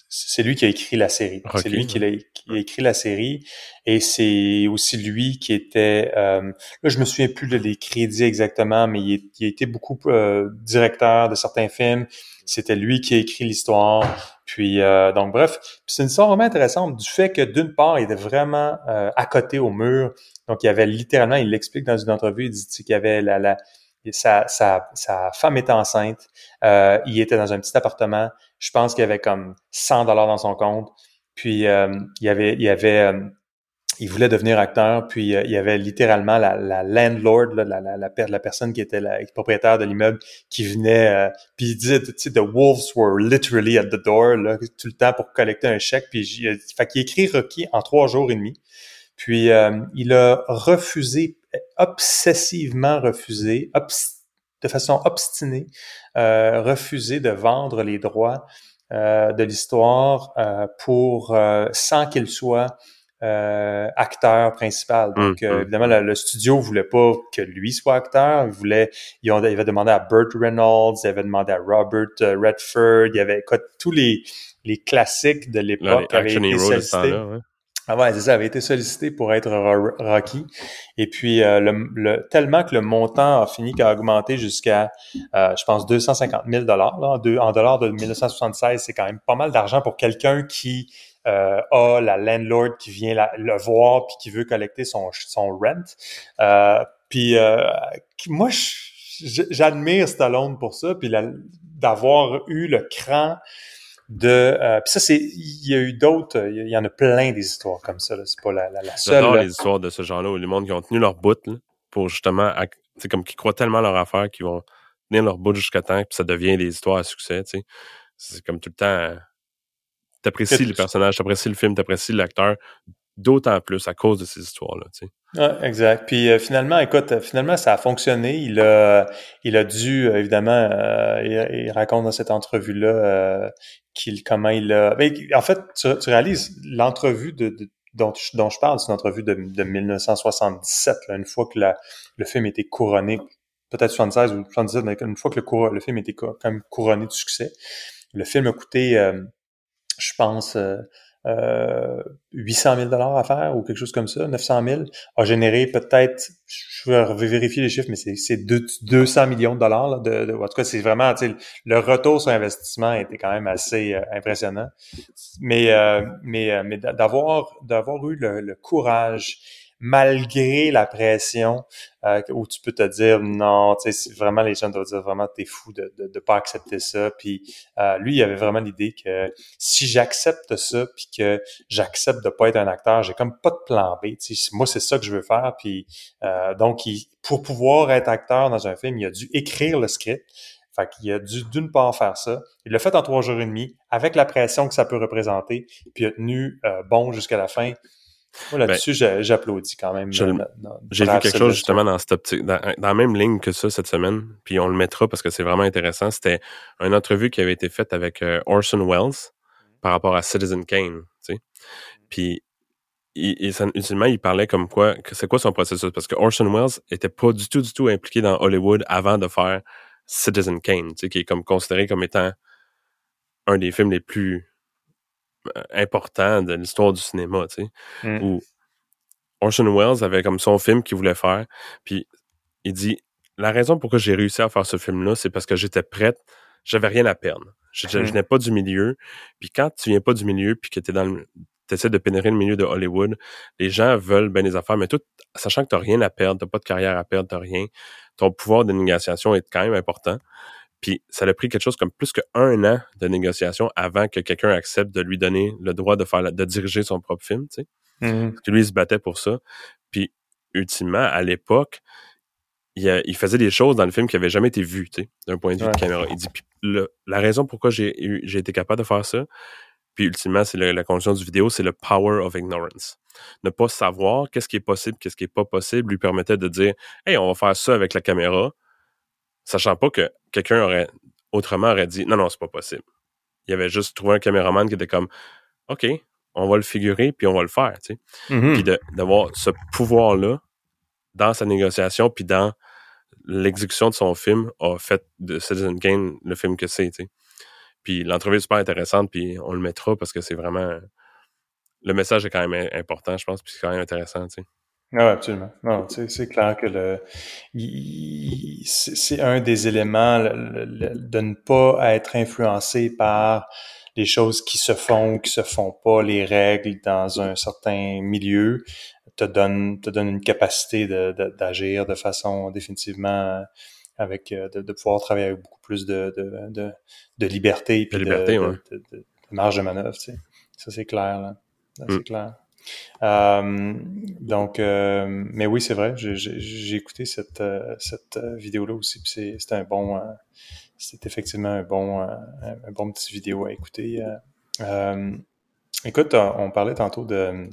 c'est lui qui a écrit la série. C'est lui qui, a écrit la série et c'est aussi lui qui était euh, là je me souviens plus de les crédits exactement mais il, a été beaucoup euh, directeur de certains films. C'était lui qui a écrit l'histoire. Puis euh, donc bref. C'est une histoire vraiment intéressante du fait que d'une part il était vraiment euh, à côté au mur. Donc il y avait littéralement il l'explique dans une entrevue il dit qu'il y avait la, la sa, sa, sa femme était enceinte euh, il était dans un petit appartement je pense qu'il avait comme 100 dollars dans son compte. Puis euh, il avait il avait euh, il voulait devenir acteur, puis euh, il y avait littéralement la, la landlord, là, la, la, la, per- la personne qui était la propriétaire de l'immeuble, qui venait, euh, puis il disait, tu sais, the wolves were literally at the door, là, tout le temps pour collecter un chèque, puis j'ai- fait qu'il écrit Rocky en trois jours et demi, puis euh, il a refusé, obsessivement refusé, de façon obstinée, euh, refusé de vendre les droits euh, de l'histoire euh, pour euh, sans qu'il soit euh, acteur principal. Donc, Mm, euh, mm. évidemment, le, le studio voulait pas que lui soit acteur. Il voulait, ils avaient demandé à Burt Reynolds, ils avaient demandé à Robert Redford, il y avait quoi, tous les, les classiques de l'époque avaient été Ah ouais, c'est ça, avait été sollicité pour être Ro- Rocky. Et puis, euh, le, le- tellement que le montant a fini qu'à augmenter jusqu'à, euh, je pense, 250 000 dollars. En, en dollars de 1976, c'est quand même pas mal d'argent pour quelqu'un qui euh, a la landlord qui vient le voir puis qui veut collecter son, son rent. Euh, puis, euh, moi, j'admire Stallone pour ça, puis d'avoir eu le cran de euh, puis ça c'est il y a eu d'autres il y en a plein des histoires comme ça c'est pas la, la, la seule J'adore les histoires de ce genre-là où les mondes qui ont tenu leur bout là, pour justement, c'est comme qui croient tellement leur affaire qu'ils vont tenir leur bout jusqu'à temps puis ça devient des histoires à succès. tu sais. C'est comme tout le temps. euh, T'apprécies les personnages, t'apprécies le film, t'apprécies l'acteur, d'autant plus à cause de ces histoires-là. exact. Puis euh, finalement, écoute, euh, finalement, ça a fonctionné. Il a, il a dû, euh, évidemment, il, raconte dans cette entrevue-là qu'il, comment il a. Mais, en fait, tu, réalises l'entrevue dont, je- dont je parle, c'est une entrevue de, de 1977. là, une fois que le film était couronné, peut-être 76 ou 77, mais une fois que le, le film était quand même couronné de succès, le film a coûté, je pense. Euh, euh, 800 000 dollars à faire ou quelque chose comme ça, 900 000, a généré peut-être, je vais vérifier les chiffres, mais c'est c'est deux- 200 millions de dollars. Là, de, de- en tout cas, c'est vraiment, le retour sur investissement était quand même assez euh, impressionnant. Mais, euh, mais, euh, mais d'a- d'avoir d'avoir eu le, le courage, malgré la pression, euh, où tu peux te dire non, tu sais, vraiment les gens doivent dire vraiment t'es fou de, de, pas accepter ça. Puis euh, lui, il avait vraiment l'idée que si j'accepte ça, puis que j'accepte de pas être un acteur, j'ai comme pas de plan B. tu. Moi, c'est ça que je veux faire. Puis euh, donc, pour pouvoir être acteur dans un film, il a dû écrire le script. Fait qu'il a dû d'une part faire ça. Il l'a fait en trois jours et demi, avec la pression que ça peut représenter, puis il a tenu euh, bon jusqu'à la fin. Moi, là-dessus, j'a- j'applaudis quand même. Ben, euh, J'ai vu quelque chose justement dans cette optique, dans, dans la même ligne que ça cette semaine, puis on le mettra parce que c'est vraiment intéressant. C'était une entrevue qui avait été faite avec euh, Orson Welles par rapport à Citizen Kane, tu sais. Puis il, il- ultimement, il parlait comme quoi, c'est quoi son processus? Parce que Orson Welles était pas du tout, du tout impliqué dans Hollywood avant de faire Citizen Kane, tu sais, qui est comme considéré comme étant un des films les plus euh, importants de l'histoire du cinéma, tu sais. Mm. Où Orson Welles avait comme son film qu'il voulait faire, puis il dit la raison pourquoi j'ai réussi à faire ce film-là, c'est parce que j'étais prête, j'avais rien à perdre. Je, je, Mm. je venais pas du milieu, puis quand tu viens pas du milieu, puis que t'es dans le t'essaies de pénétrer le milieu de Hollywood, les gens veulent bien des affaires, mais tout, sachant que t'as rien à perdre, t'as pas de carrière à perdre, t'as rien, ton pouvoir de négociation est quand même important. Puis ça a pris quelque chose comme plus qu'un an de négociation avant que quelqu'un accepte de lui donner le droit de faire la- de diriger son propre film, tu sais. Mhm. Parce que lui, il se battait pour ça. Puis ultimement, à l'époque, il, faisait des choses dans le film qui n'avaient jamais été vues, tu sais, d'un point de vue Ouais. de caméra. Il dit, puis le- la raison pourquoi j'ai été capable de faire ça, puis ultimement, c'est la conclusion du vidéo, c'est le power of ignorance. Ne pas savoir qu'est-ce qui est possible, qu'est-ce qui est pas possible, lui permettait de dire, hey, on va faire ça avec la caméra, sachant pas que quelqu'un aurait, autrement aurait dit, non, non, c'est pas possible. Il avait juste trouvé un caméraman qui était comme, OK, on va le figurer, puis on va le faire, tu sais Mhm. puis d'avoir ce pouvoir-là dans sa négociation, puis dans l'exécution de son film, a fait de Citizen Kane le film que c'est, tu sais. Puis l'entrevue est super intéressante, puis on le mettra parce que c'est vraiment... Le message est quand même important, je pense, puis c'est quand même intéressant, tu sais. Ah ouais, absolument. Non, c'est clair que le, c'est c'est un des éléments le- le- de ne pas être influencé par les choses qui se font ou qui se font pas, les règles dans un certain milieu, te donne, te donne une capacité de- de- d'agir de, façon définitivement avec, euh, de, de pouvoir travailler avec beaucoup plus de, de, de, de liberté puis de, liberté, de- ouais. de- de- de marge de manœuvre, tu sais. Ça, c'est clair, là. Ça, Mm. C'est clair. Euh, donc, euh, mais oui, c'est vrai. J'ai- écouté cette euh, cette vidéo-là aussi. c'est un bon, c'est effectivement un bon un, bon petit vidéo à écouter. écoute, on, parlait tantôt de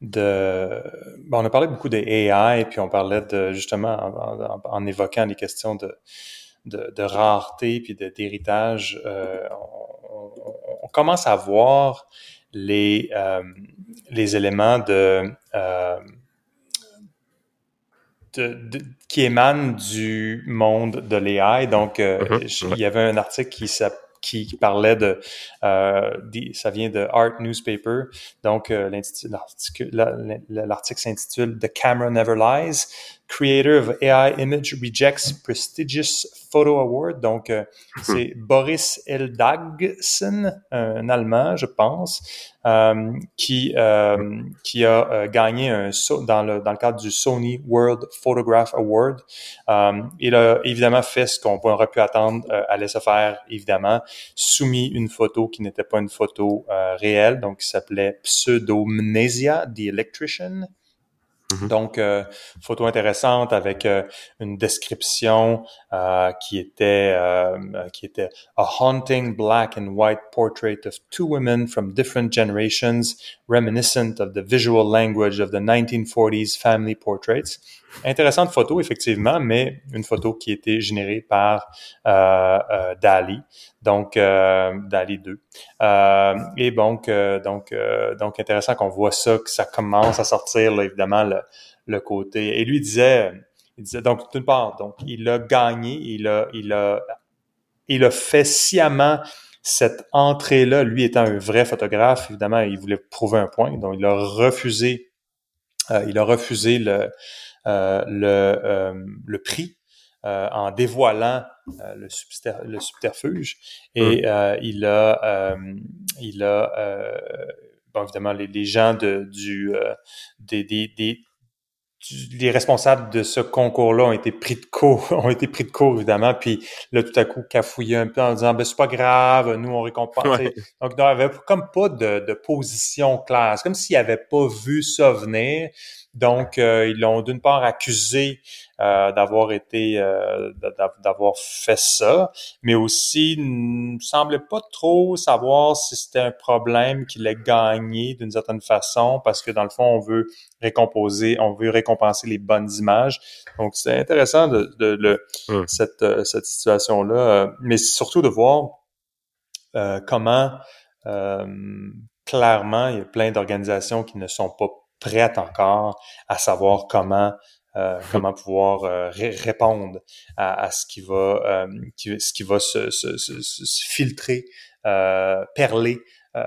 de bon, on a parlé beaucoup de AI, puis on parlait de justement en, évoquant les questions de de, rareté puis d'héritage. on commence à voir les euh, les éléments de, euh, de- de- qui émanent du monde de l'AI. Donc, euh, Mhm, je- il y avait un article qui s'app- qui, parlait de, euh, des- ça vient de Art Newspaper. Donc, euh, l'article s'intitule The Camera Never Lies. Creator of AI Image Rejects Prestigious Photo Award. Donc, euh, c'est Boris Eldagsen, un Allemand, je pense, euh, qui, euh, qui a gagné un dans le, dans le cadre du Sony World Photograph Award. Il a évidemment fait ce qu'on aurait pu attendre à laisser faire, évidemment, soumis une photo qui n'était pas une photo réelle, donc qui s'appelait Pseudomnesia, The Electrician. Mhm. Donc, euh, photo intéressante avec euh, une description euh, qui était euh, qui était a haunting black and white portrait of two women from different generations, reminiscent of the visual language of the 1940s family portraits. Intéressante photo effectivement, mais une photo qui a été générée par euh, euh, Dali, donc euh, Dali 2. Euh, et donc euh, donc donc intéressant qu'on voit ça que ça commence à sortir là, évidemment le, le côté. Et lui disait il disait donc d'une part donc il a gagné, il a il a il a fait sciemment cette entrée-là, lui étant un vrai photographe, évidemment, il voulait prouver un point, donc il a refusé, il a refusé le, le, euh, le prix euh, en dévoilant euh, le, subter- le subterfuge. Et euh, il a, euh, il a, euh, bon évidemment les, les gens de, du, euh, des, des, des du- les responsables de ce concours-là ont été pris de court, ont été pris de court évidemment, puis là tout à coup cafouillé un peu en disant ben c'est pas grave, nous on récompense. Ouais. Donc il n'y avait comme pas de, de position claire, c'est comme s'ils n'avaient pas vu ça venir. Donc euh, ils l'ont d'une part accusé euh, d'avoir été euh, d'a- d'avoir fait ça, mais aussi ne semblait pas trop savoir si c'était un problème qu'il ait gagné d'une certaine façon, parce que dans le fond on veut récomposer, on veut récompenser les bonnes images. Donc c'est intéressant de, Mm. cette, euh, cette situation-là, mais surtout de voir euh, comment clairement il y a plein d'organisations qui ne sont pas prêtes encore à savoir comment euh, comment pouvoir euh, ré- répondre à, ce qui va euh, ce qui va se, filtrer perlé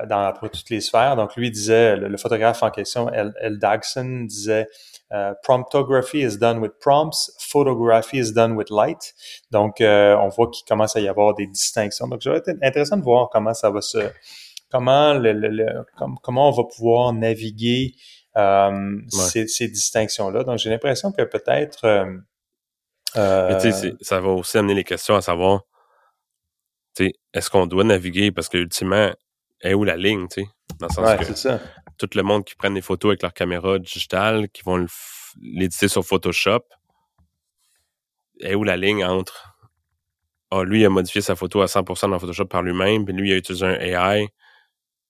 dans toutes les sphères. Donc lui disait, le, photographe en question, El, Dagson, disait promptography is done with prompts, photography is done with light. Donc on voit qu'il commence à y avoir des distinctions. Donc ça va être intéressant de voir comment ça va se comment comment on va pouvoir naviguer euh, ces, ces distinctions-là. Donc, j'ai l'impression que peut-être... Euh, euh ça va aussi amener les questions à savoir, est-ce qu'on doit naviguer? Parce que ultimement, est où la ligne, tu sais? Dans le sens que ça. tout le monde qui prennent des photos avec leur caméra digitale, qui vont l'éditer sur Photoshop, est où la ligne entre ah, lui, il a modifié sa photo à 100% dans Photoshop par lui-même, puis lui, il a utilisé un AI.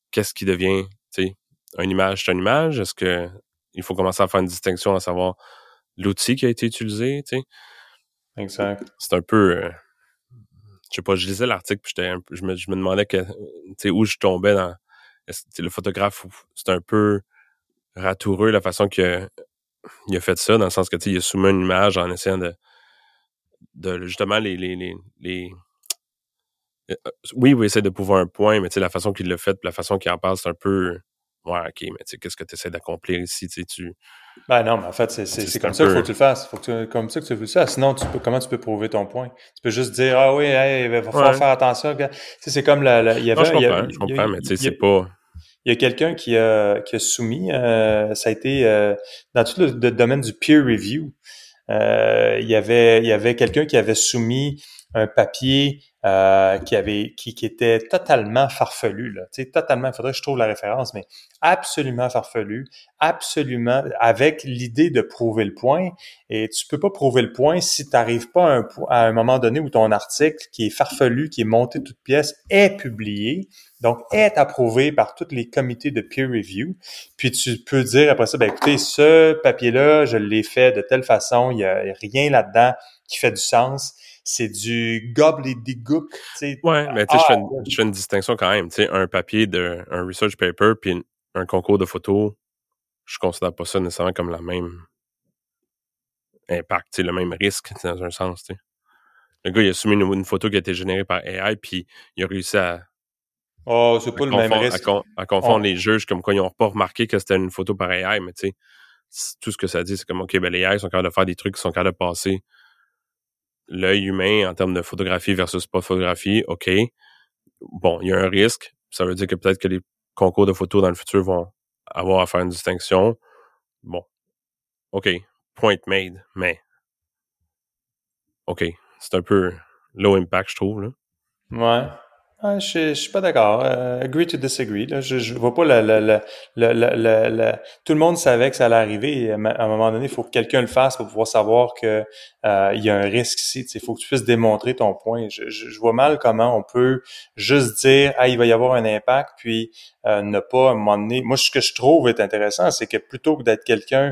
Qu'est-ce qui devient, tu sais, une image, c'est une image? Est-ce que il faut commencer à faire une distinction à savoir l'outil qui a été utilisé, tu sais? Exact. C'est un peu... Euh, je sais pas, je lisais l'article puis je, me, je me demandais que, où je tombais dans... Le photographe, c'est un peu ratoureux la façon qu'il a, il a fait ça, dans le sens que, il a soumis une image en essayant de, de justement les, les, les, les euh, oui, oui, essaie de pouvoir un point, mais tu sais, la façon qu'il l'a fait, la façon qu'il en parle, c'est un peu Ouais, ok, mais tu sais, qu'est-ce que tu essaies d'accomplir ici? Tu, tu... Ben non, mais en fait, c'est comme ça qu'il faut que tu le fasses. Faut que tu, comme ça que tu veux ça. Sinon, tu peux, comment tu peux prouver ton point? Tu peux juste dire, ah oui, il va falloir faire attention. Tu sais, c'est comme la, il y avait. je comprends, je comprends, mais tu sais, c'est pas. Il y a quelqu'un qui a, qui a soumis, euh, ça a été euh, dans tout le, le, domaine du peer review. Euh, il y avait, il y avait quelqu'un qui avait soumis un papier euh, qui avait qui, qui était totalement farfelu là, tu sais totalement, il faudrait que je trouve la référence mais absolument farfelu, absolument avec l'idée de prouver le point. Et tu peux pas prouver le point si tu n'arrives pas à un, à un, moment donné où ton article qui est farfelu, qui est monté toute pièce est publié, donc est approuvé par tous les comités de peer review, puis tu peux dire après ça ben écoutez ce papier là, je l'ai fait de telle façon, il y a rien là-dedans qui fait du sens c'est du gobbledygook. Ouais, mais tu sais, je, ah, je, fais une distinction quand même. Tu sais, un papier de un research paper puis un concours de photos, je considère pas ça nécessairement comme la même impact, le même risque dans un sens. sais. Le gars, il a soumis une, photo qui a été générée par AI, puis il a réussi à. Oh, c'est pas le même risque. À, confondre les juges comme quoi ils n'ont pas remarqué que c'était une photo par AI, mais tu sais, tout ce que ça dit, c'est comme, OK, ben les AI sont capables de faire des trucs qui sont capables de passer l'œil humain en termes de photographie versus pas photographie, OK. Bon, il y a un risque. Ça veut dire que peut-être que les concours de photos dans le futur vont avoir à faire une distinction. Bon. OK. Point made. Mais. OK. C'est un peu low impact, je trouve, là. Ouais. Ah, je, je suis pas d'accord. Euh, agree to disagree. Je, je vois pas le, le, le, Tout le monde savait que ça allait arriver. À un moment donné, il faut que quelqu'un le fasse pour pouvoir savoir que euh, il y a un risque ici. Il faut que tu puisses démontrer ton point. Je, je, vois mal comment on peut juste dire ah il va y avoir un impact, puis euh, ne pas à un moment donné. Moi, ce que je trouve est intéressant, c'est que plutôt que d'être quelqu'un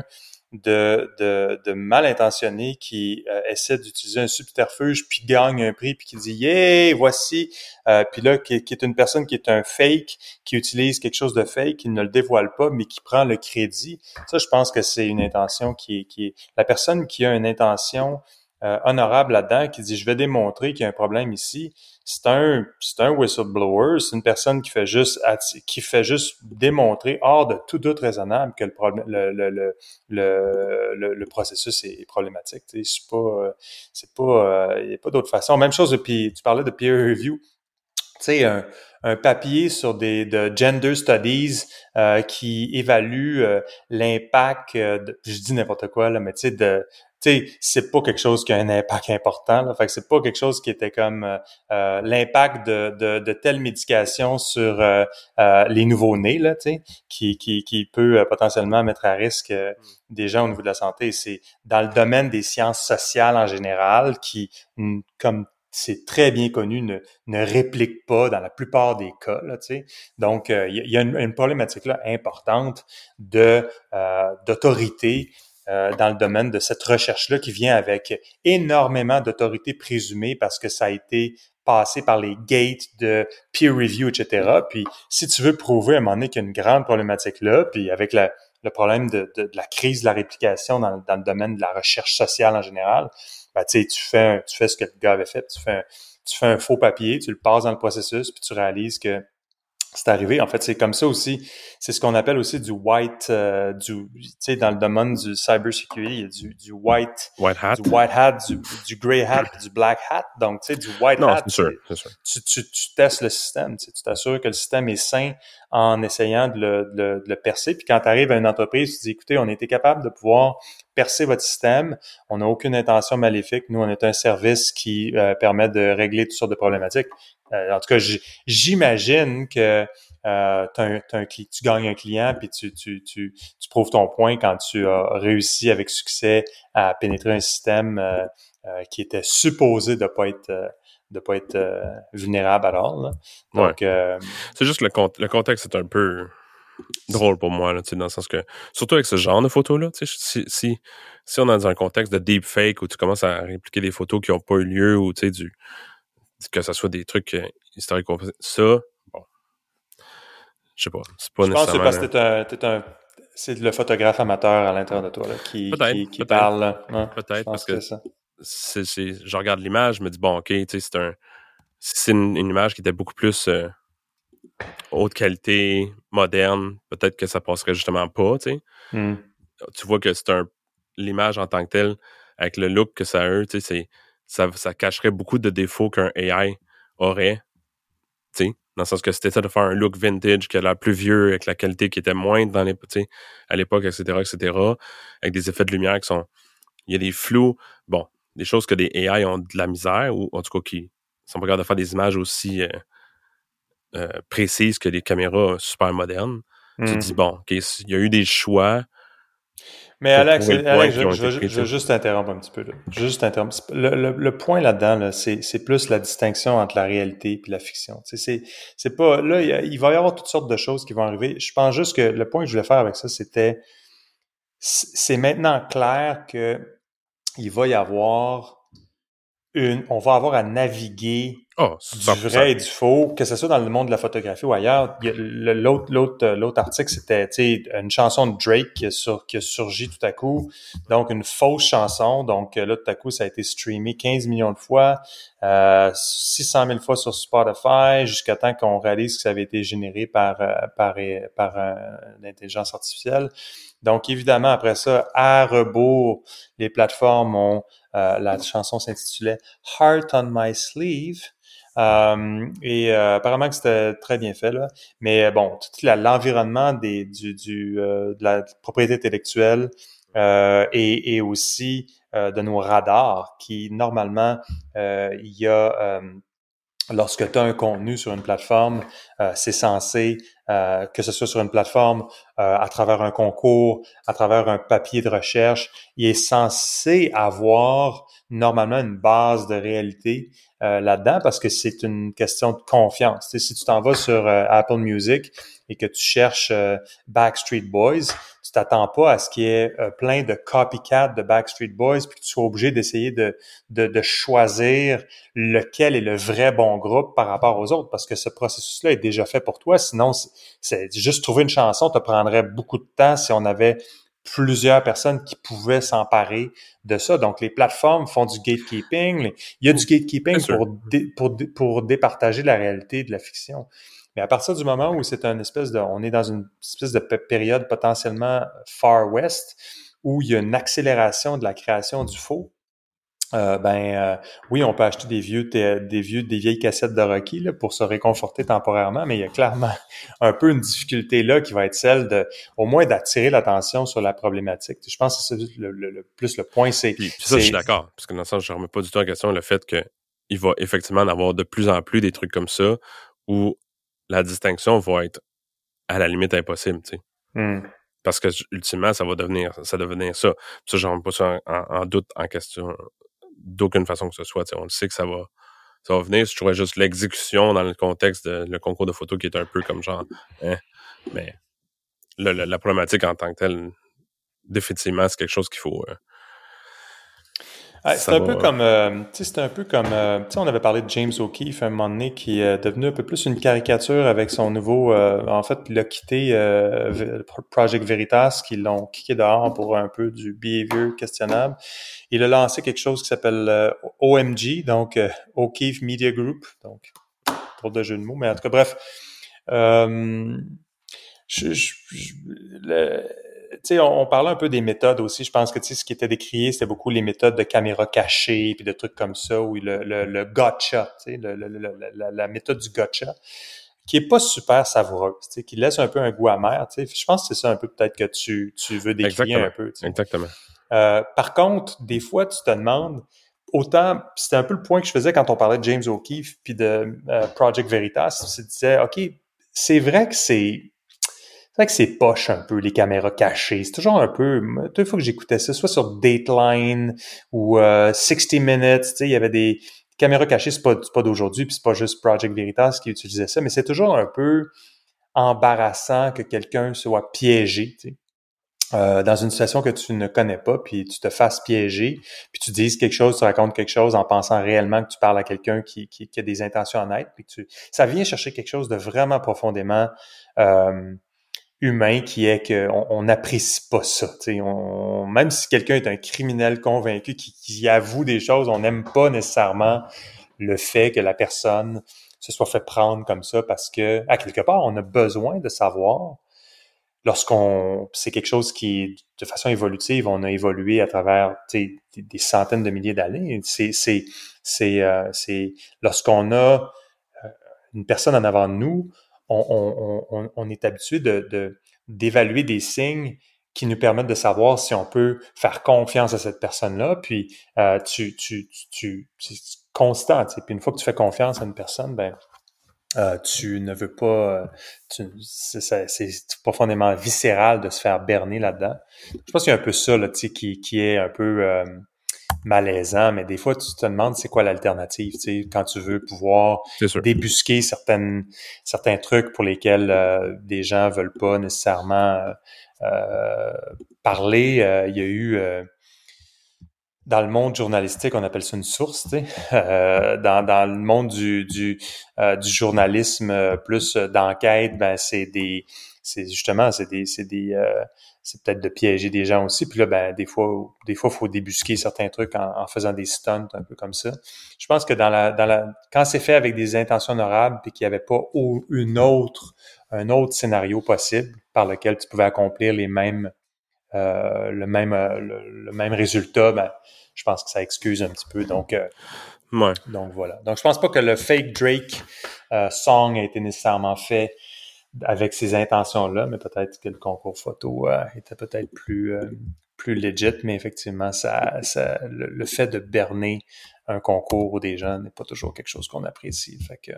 de, de, de mal intentionnés qui euh, essaie d'utiliser un subterfuge puis gagne un prix puis qui dit yeah voici euh, puis là qui, qui, est une personne qui est un fake qui utilise quelque chose de fake qui ne le dévoile pas mais qui prend le crédit. Ça je pense que c'est une intention qui est, qui est la personne qui a une intention euh, honorable là-dedans qui dit je vais démontrer qu'il y a un problème ici c'est un c'est un whistleblower, c'est une personne qui fait juste qui fait juste démontrer hors de tout doute raisonnable que le problème le le, le, le, processus est, problématique. C'est pas c'est pas il n'y a pas d'autre façon. Même chose puis tu parlais de peer review. Tu sais un, un papier sur des de gender studies euh, qui évalue euh, l'impact je dis n'importe quoi là mais tu sais de tu sais, c'est pas quelque chose qui a un impact important. Là. Fait que c'est pas quelque chose qui était comme euh, euh, l'impact de, de, de, telle médication sur euh, les nouveaux-nés, là, tu sais, qui, qui, qui peut potentiellement mettre à risque mm. des gens au niveau de la santé. C'est dans le domaine des sciences sociales en général qui, comme c'est très bien connu, ne, ne réplique pas dans la plupart des cas. Là, Donc, il y, a une, une, problématique là importante de d'autorité euh, dans le domaine de cette recherche-là qui vient avec énormément d'autorité présumée parce que ça a été passé par les gates de peer review, etc. Puis si tu veux prouver à un moment donné qu'il y a une grande problématique là, puis avec le problème de, la crise de la réplication dans, le domaine de la recherche sociale en général, ben, tu, fais, tu fais ce que le gars avait fait, tu fais tu fais un faux papier, tu le passes dans le processus, puis tu réalises que c'est arrivé. En fait, c'est comme ça aussi. C'est ce qu'on appelle aussi du white, euh, du, tu sais, dans le domaine du cybersecurity, il y a du, du white, White hat. du white hat, du, du gray hat, du black hat. Donc, tu sais, du white Non, hat, c'est sûr, c'est sûr. tu, tu, tu testes le système, tu t'assures que le système est sain en essayant de le, percer. Puis quand tu arrives à une entreprise, tu dis, écoutez, on été capable de pouvoir percer votre système, on n'a aucune intention maléfique, nous, on est un service qui euh, permet de régler toutes sortes de problématiques. Euh, en tout cas, j'imagine que euh, un, un tu gagnes un client puis tu, tu, prouves ton point quand tu as réussi avec succès à pénétrer un système euh, qui était supposé de pas être de pas être euh, vulnérable alors. Là. Donc, euh, C'est juste que le, con- le contexte est un peu drôle pour moi, là, dans le sens que, surtout avec ce genre de photos-là, si, si, si on est dans un contexte de deepfake où tu commences à répliquer des photos qui n'ont pas eu lieu ou, tu sais, du, que ce soit des trucs euh, historiques, ça, bon, je sais pas, c'est pas je pense que c'est nécessairement... parce que t'es un, c'est le photographe amateur à l'intérieur de toi là, qui, qui, parle. Peut-être, je parce que. C'est, c'est- je regarde l'image, je me dis, bon, OK, c'est un... Si c'est une, une image qui était beaucoup plus euh, haute qualité, moderne, peut-être que ça passerait justement pas. Hmm. tu vois que c'est un l'image en tant que telle avec le look que ça a eu, c'est ça, ça cacherait beaucoup de défauts qu'un AI aurait, dans le sens que c'était de faire un look vintage qui a l'air plus vieux avec la qualité qui était moindre dans les, à l'époque, etc., etc., avec des effets de lumière qui sont, il y a des flous, bon, des choses que des AI ont de la misère ou en tout cas qui sont pas capables de faire des images aussi euh, euh, précises que les caméras super modernes. Tu te Hmm. dis bon, ok, il y a eu des choix Mais Alex, Alex je, je, je veux juste t'interrompre un petit peu. Là. Juste t'interrompre. C'est- Le, le, le point là-dedans, là, c'est, plus la distinction entre la réalité et la fiction. C'est, pas là, il, va y avoir toutes sortes de choses qui vont arriver. Je pense juste que le point que je voulais faire avec ça, c'était c'est maintenant clair que il va y avoir une, on va avoir à naviguer Oh, du 100%. vrai et du faux, que ce soit dans le monde de la photographie ou ailleurs. L'autre, l'autre, euh, l'autre article, c'était une chanson de Drake qui a, sur, qui a surgi tout à coup. Donc, une fausse chanson. Donc, euh, là, tout à coup, ça a été streamé 15 millions de fois, euh, 600 000 fois sur Spotify, jusqu'à temps qu'on réalise que ça avait été généré par, euh, par, par euh, l'intelligence artificielle. Donc, évidemment, après ça, à rebours, les plateformes ont, euh, la chanson s'intitulait Heart on My Sleeve. Euh, et euh, apparemment que c'était très bien fait là. Mais euh, bon, tout l'environnement des du, du euh, de la propriété intellectuelle euh, et, et aussi de nos radars qui normalement il y a lorsque tu as un contenu sur une plateforme, euh, c'est censé euh, que ce soit sur une plateforme euh, à travers un concours, à travers un papier de recherche, il est censé avoir normalement une base de réalité euh, là-dedans parce que c'est une question de confiance. Si tu t'en vas sur Apple Music et que tu cherches euh, Backstreet Boys, tu t'attends pas à ce qu'il y ait euh, plein de copycats de Backstreet Boys puis que tu sois obligé d'essayer de, de, de choisir lequel est le vrai bon groupe par rapport aux autres parce que ce processus-là est déjà fait pour toi. Sinon, c'est- juste trouver une chanson te prendrait beaucoup de temps si on avait plusieurs personnes qui pouvaient s'emparer de ça. Donc, les plateformes font du gatekeeping. Il y a du gatekeeping pour, dé- pour, dé- pour départager la réalité de la fiction. Mais à partir du moment où c'est un espèce de, on est dans une espèce de période potentiellement far west où il y a une accélération de la création du faux, euh, ben euh, oui, on peut acheter des vieux, des vieux, des vieilles cassettes de Rocky là, pour se réconforter temporairement, mais il y a clairement un peu une difficulté là qui va être celle de, au moins d'attirer l'attention sur la problématique. Je pense que c'est le, le- le- plus le point, c'est Puis, puis ça, je suis d'accord. Parce que dans le sens, je ne remets pas du tout en question le fait qu'il va effectivement en avoir de plus en plus des trucs comme ça où la distinction va être à la limite impossible, tu sais. Hmm. Parce que ultimement, ça va devenir ça, devenir ça. Ça, je remets pas ça en, doute, en question, d'aucune façon que ce soit. tu sais. On le sait que ça va, ça va venir. Je trouvais juste l'exécution dans le contexte de le concours de photo qui est un peu comme genre, hein, mais le- le- la problématique en tant que telle, définitivement, c'est quelque chose qu'il faut. euh, c'est un, peu comme, euh, un peu comme, euh, tu sais, on avait parlé de James O'Keefe un moment donné qui est devenu un peu plus une caricature avec son nouveau, euh, en fait, il a quitté Project Veritas, qui l'ont kické dehors pour un peu du behavior questionnable. Il a lancé quelque chose qui s'appelle OMG, donc O'Keefe Media Group, donc trop de jeu de mots, mais en tout cas, bref. je, je, le, sais, on, parlait un peu des méthodes aussi. Je pense que tu sais, ce qui était décrié, c'était beaucoup les méthodes de caméra cachée, puis de trucs comme ça, ou le, le, le gotcha, tu sais, le, la, la, méthode du gotcha, qui est pas super savoureuse, tu sais, qui laisse un peu un goût amer. Tu sais. Je pense que c'est ça un peu peut-être que tu, tu veux décrire un peu. Tu sais. Exactement. Euh, par contre, des fois, tu te demandes, autant, c'était un peu le point que je faisais quand on parlait de James O'Keefe puis de euh, Project Veritas, tu disais, OK, c'est vrai que c'est c'est vrai que c'est poche un peu, les caméras cachées. C'est toujours un peu... Les fois que j'écoutais ça, soit sur Dateline ou 60 euh, Minutes, il y avait des caméras cachées, c'est pas, pas d'aujourd'hui, puis c'est pas juste Project Veritas qui utilisait ça, mais c'est toujours un peu embarrassant que quelqu'un soit piégé. Euh, dans une situation que tu ne connais pas, puis tu te fasses piéger, puis tu dises quelque chose, tu racontes quelque chose en pensant réellement que tu parles à quelqu'un qui, qui, qui, a des intentions honnêtes, puis tu, ça vient chercher quelque chose de vraiment profondément euh, humain qui est qu'on on n'apprécie pas ça. Même si quelqu'un est un criminel convaincu qui, avoue des choses, on n'aime pas nécessairement le fait que la personne se soit fait prendre comme ça parce que, à quelque part, on a besoin de savoir lorsqu'on c'est quelque chose qui de façon évolutive on a évolué à travers des, centaines de milliers d'années c'est c'est c'est euh, lorsqu'on a euh, une personne en avant de nous on, est habitué de, d'évaluer des signes qui nous permettent de savoir si on peut faire confiance à cette personne-là. Puis euh, tu, tu, tu, constant. Puis une fois que tu fais confiance à une personne, ben euh, tu ne veux pas. Euh, c'est, profondément viscéral de se faire berner là-dedans. Je pense qu'il y a un peu ça là, qui, qui est un peu malaisant, mais des fois, tu te demandes c'est quoi l'alternative, tu sais, quand tu veux pouvoir débusquer certaines, certains trucs pour lesquels euh, des gens veulent pas nécessairement euh, euh parler. Euh, il y a eu dans le monde journalistique, on appelle ça une source, tu sais. dans, dans le monde du, du, du journalisme plus d'enquête, ben c'est des c'est justement c'est des c'est des c'est peut-être de piéger des gens aussi. Puis là, ben, des fois, des fois, faut débusquer certains trucs en, faisant des stunts un peu comme ça. Je pense que dans la, dans la, quand c'est fait avec des intentions honorables puis qu'il n'y avait pas une autre, un autre scénario possible par lequel tu pouvais accomplir les mêmes, euh, le même, euh, le, même résultat, ben, je pense que ça excuse un petit peu. Donc, euh, ouais. donc voilà. Donc, je pense pas que le fake Drake song a été nécessairement fait avec ces intentions-là, mais peut-être que le concours photo euh, était peut-être plus euh, plus legit, mais effectivement, ça, ça le, fait de berner un concours ou des gens n'est pas toujours quelque chose qu'on apprécie. Fait que,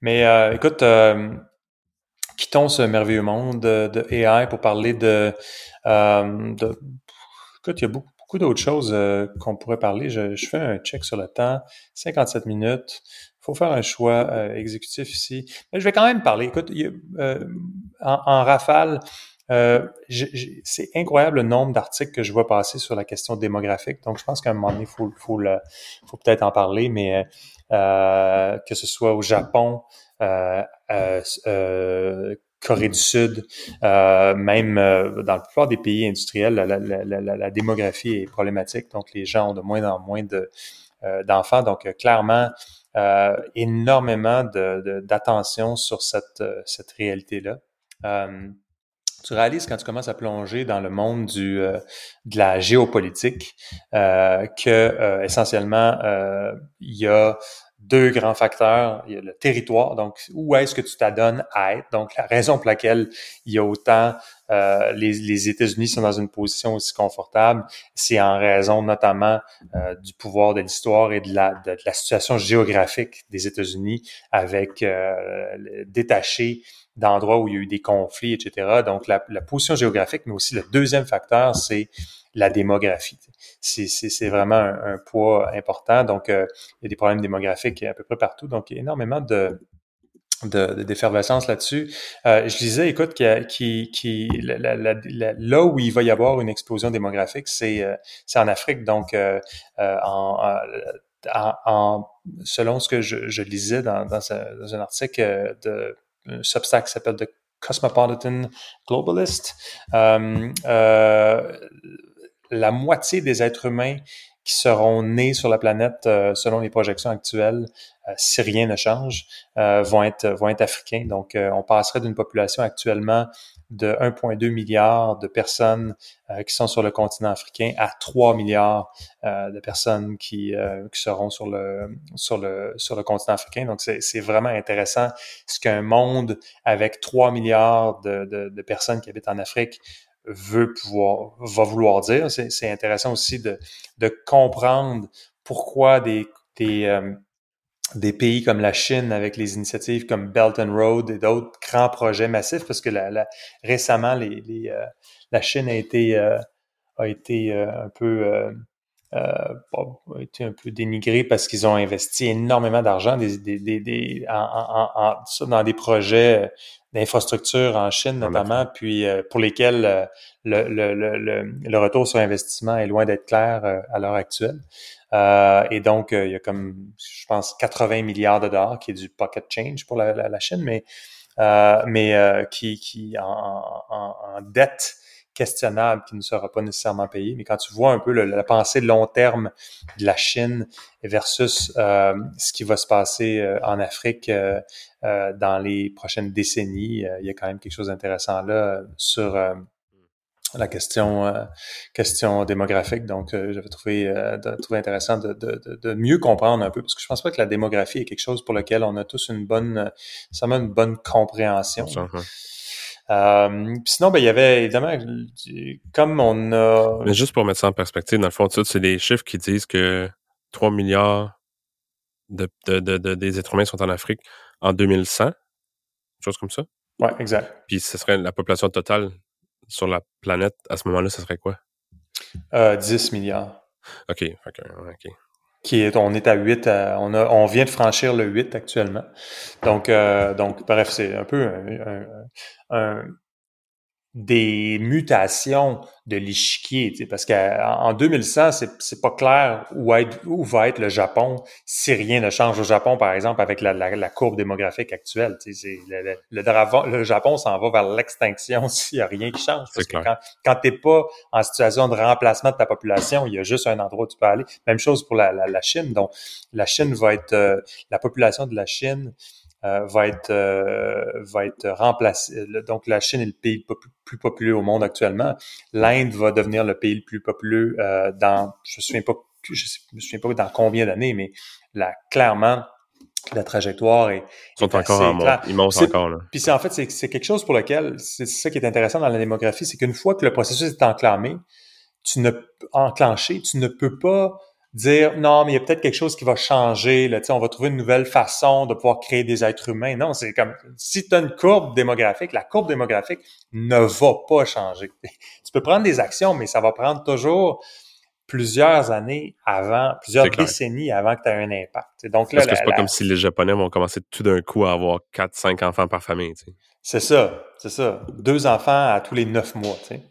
mais euh, écoute, quittons ce merveilleux monde de, de AI pour parler de, de écoute, il y a beaucoup, beaucoup d'autres choses qu'on pourrait parler. Je, je, fais un check sur le temps, 57 minutes faut faire un choix euh, exécutif ici. Mais je vais quand même parler. Écoute, euh, en, rafale, euh, c'est incroyable le nombre d'articles que je vois passer sur la question démographique. Donc, je pense qu'à un moment donné, faut, faut, faut peut-être en parler, mais que ce soit au Japon, Corée du Sud, même dans la plupart des pays industriels, la, la, la, démographie est problématique. Donc, les gens ont de moins en moins de d'enfants. Donc, clairement, euh, énormément d'attention sur cette, euh, cette réalité-là. Euh, tu réalises quand tu commences à plonger dans le monde du, de la géopolitique que essentiellement il y a deux grands facteurs. Il y a le territoire, donc où est-ce que tu t'adonnes à être? Donc la raison pour laquelle il y a autant euh, les, les États-Unis sont dans une position aussi confortable, c'est en raison notamment euh, du pouvoir de l'histoire et de la, de, la situation géographique des États-Unis avec euh, détaché d'endroits où il y a eu des conflits, etc. Donc la, la position géographique, mais aussi le deuxième facteur, c'est la démographie. C'est vraiment un, poids important. Donc, euh, il y a des problèmes démographiques à peu près partout. Donc, il y a énormément de, de, d'effervescence là-dessus. Euh, je disais, écoute, qui, qui, qui là où il va y avoir une explosion démographique, c'est, euh, en Afrique. Donc, euh, en, en, selon ce que je, je lisais dans, dans, un, un article de un Substack s'appelle The Cosmopolitan Globalist, la moitié des êtres humains qui seront nés sur la planète selon les projections actuelles euh, si rien ne change, euh, vont être vont être africains. Donc, euh, on passerait d'une population actuellement de 1,2 milliard de personnes qui sont sur le continent africain à 3 milliards de personnes qui, qui seront sur le sur le sur le continent africain. Donc c'est vraiment intéressant ce qu'un monde avec 3 milliards de, de, de, personnes qui habitent en Afrique veut pouvoir va vouloir dire. C'est intéressant aussi de de comprendre pourquoi des des des pays comme la Chine avec les initiatives comme Belt and Road et d'autres grands projets massifs parce que la, récemment les, les euh, la Chine a été euh, a été euh, un peu a été un peu dénigrée parce qu'ils ont investi énormément d'argent des, des, des, en, en, dans des projets d'infrastructure en Chine notamment, puis pour lesquels le, le, le, le, retour sur investissement est loin d'être clair à l'heure actuelle. Euh, et donc, euh, il y a comme, je pense, 80 milliards de dollars qui est du pocket change pour la, la, Chine, mais, euh, mais euh, qui, qui en, en, en, dette questionnable qui ne sera pas nécessairement payé. Mais quand tu vois un peu le, la pensée long terme de la Chine versus euh, ce qui va se passer en Afrique dans les prochaines décennies, il y a quand même quelque chose d'intéressant là sur la question euh, question démographique. Donc, euh, j'avais trouvé, euh, trouvé intéressant de, de, de, mieux comprendre un peu, parce que je pense pas que la démographie est quelque chose pour lequel on a tous une bonne, une bonne compréhension. Euh, sinon, ben, il y avait évidemment, comme on a... Mais juste pour mettre ça en perspective, dans le fond, c'est des chiffres qui disent que 3 milliards de, de, de, des êtres humains sont en Afrique en 2100, chose comme ça. Ouais, exact. Puis ce serait la population totale sur la planète, à ce moment-là, ce serait quoi? Euh, 10 milliards. OK, OK, OK. Qui est, on est à 8, on, a, on vient de franchir le 8 actuellement. Donc, euh, donc bref, c'est un peu un, un, des mutations de l'échiquier, parce qu'en 2100, c'est, c'est pas clair où, être, où va être le Japon si rien ne change au Japon, par exemple, avec la, la, la courbe démographique actuelle. C'est, le, le, le, Japon s'en va vers l'extinction s'il y a rien qui change. Parce que quand, quand t'es pas en situation de remplacement de ta population, il y a juste un endroit où tu peux aller. Même chose pour la, la Chine. Donc, la Chine va être, euh, la population de la Chine euh, va être euh, va être remplacé. Donc la Chine est le pays le plus populeux au monde actuellement. L'Inde va devenir le pays le plus populeux euh, dans je me souviens pas je, me souviens pas dans combien d'années, mais là clairement la trajectoire est. Ils sont encore en. Ils montent encore là. Puis c'est en fait c'est quelque chose pour lequel c'est ça qui est intéressant dans la démographie, c'est qu'une fois que le processus est enclenché, tu ne enclenché, tu ne peux pas dire non, mais il y a peut-être quelque chose qui va changer, là, on va trouver une nouvelle façon de pouvoir créer des êtres humains. Non, c'est comme si tu as une courbe démographique, la courbe démographique ne va pas changer. tu peux prendre des actions, mais ça va prendre toujours plusieurs années avant, plusieurs décennies avant que tu aies un impact. Donc là, Parce que c'est pas comme si les Japonais vont commencer tout d'un coup à avoir quatre, cinq enfants par famille. C'est ça, c'est ça. Deux enfants à tous les neuf mois, tu sais.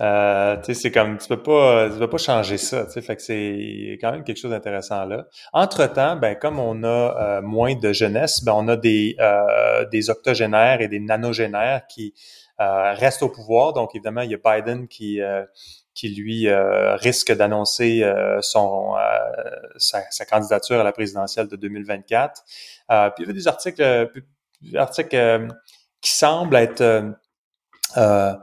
Euh, tu sais, c'est comme, tu peux pas, tu peux pas changer ça, tu sais. Fait que c'est quand même quelque chose d'intéressant là. Entre-temps, ben, comme on a euh, moins de jeunesse, ben, on a des, euh, des octogénaires et des nanogénaires qui euh, restent au pouvoir. Donc, évidemment, il y a Biden qui, qui lui risque d'annoncer son sa, sa, candidature à la présidentielle de 2024. puis il y avait des articles, articles qui semble être euh, euh,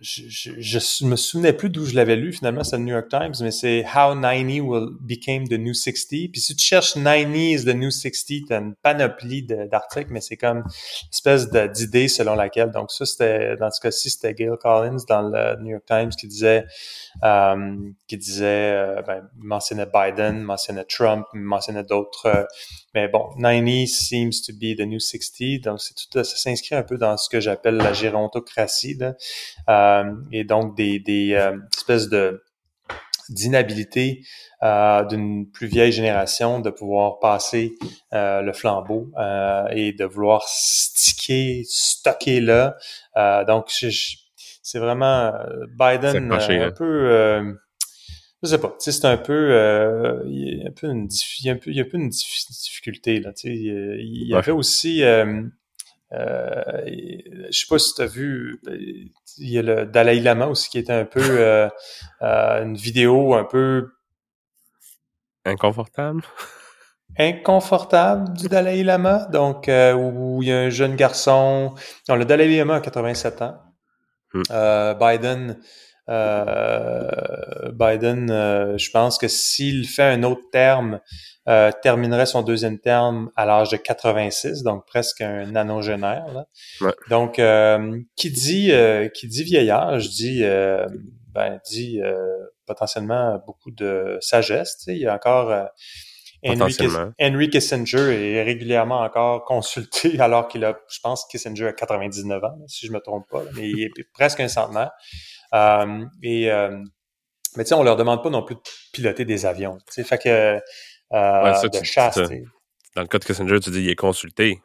je, je, me souvenais plus d'où je l'avais lu finalement, c'est le New York Times, mais c'est How 90 will became the New 60. Puis si tu cherches 90 is the New 60, t'as une panoplie d'articles, mais c'est comme une espèce d'idée selon laquelle. Donc ça, c'était dans ce cas-ci, c'était Gail Collins dans le New York Times qui disait euh, qui disait euh, ben, mentionnait Biden, mentionnait Trump, mentionnait d'autres. Euh, mais bon, 90 seems to be the new 60. Donc c'est tout ça s'inscrit un peu dans ce que j'appelle la gérontocratie. Là. Euh, et donc des, des euh, espèces de d'inhabilité euh, d'une plus vieille génération de pouvoir passer euh, le flambeau euh, et de vouloir sticker, stocker là. donc, c'est vraiment Biden un hein. peu je sais pas, c'est un peu, il y a un peu une, il y a un peu, il y a un peu une difficulté là. Tu sais, il y avait aussi, euh, je sais pas si tu as vu, il y a le Dalai Lama aussi qui était un peu euh, euh, une vidéo un peu inconfortable. Inconfortable du Dalai Lama, donc euh, où il y a un jeune garçon. Non, le Dalai Lama a 87 ans. Hmm. Biden, Biden, je pense que s'il fait un autre terme, terminerait son deuxième terme à l'âge de 86, donc presque un nanogénaire. Là. Donc, euh, qui dit euh, qui dit dis euh, ben dit potentiellement beaucoup de sagesse. Tu sais, il y a encore Henry, Henry, Kissinger est régulièrement encore consulté alors qu'il a, je pense, Kissinger a 99 ans, si je me trompe pas, mais il est presque un centenaire. Et mais tu sais, on leur demande pas non plus de piloter des avions. Tu sais, fait que euh, de chasse. Dans le cas de Kissinger, tu dis il est consulté.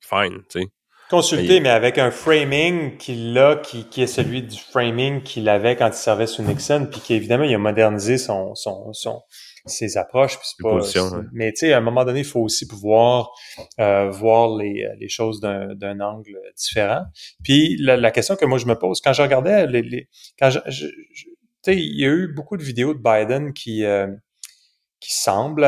Fine, tu sais. Consulté, mais avec un framing qu'il a, qui, qui est celui du framing qu'il avait quand il servait sous Nixon, puis qui évidemment il a modernisé son, son, son ses approches. Puis pas, Mais tu sais, à un moment donné, il faut aussi pouvoir euh, voir les, les choses d'un angle différent. Puis la, la, question que moi je me pose, quand je regardais les, les quand je, je, tu sais, il y a eu beaucoup de vidéos de Biden qui euh, qui semble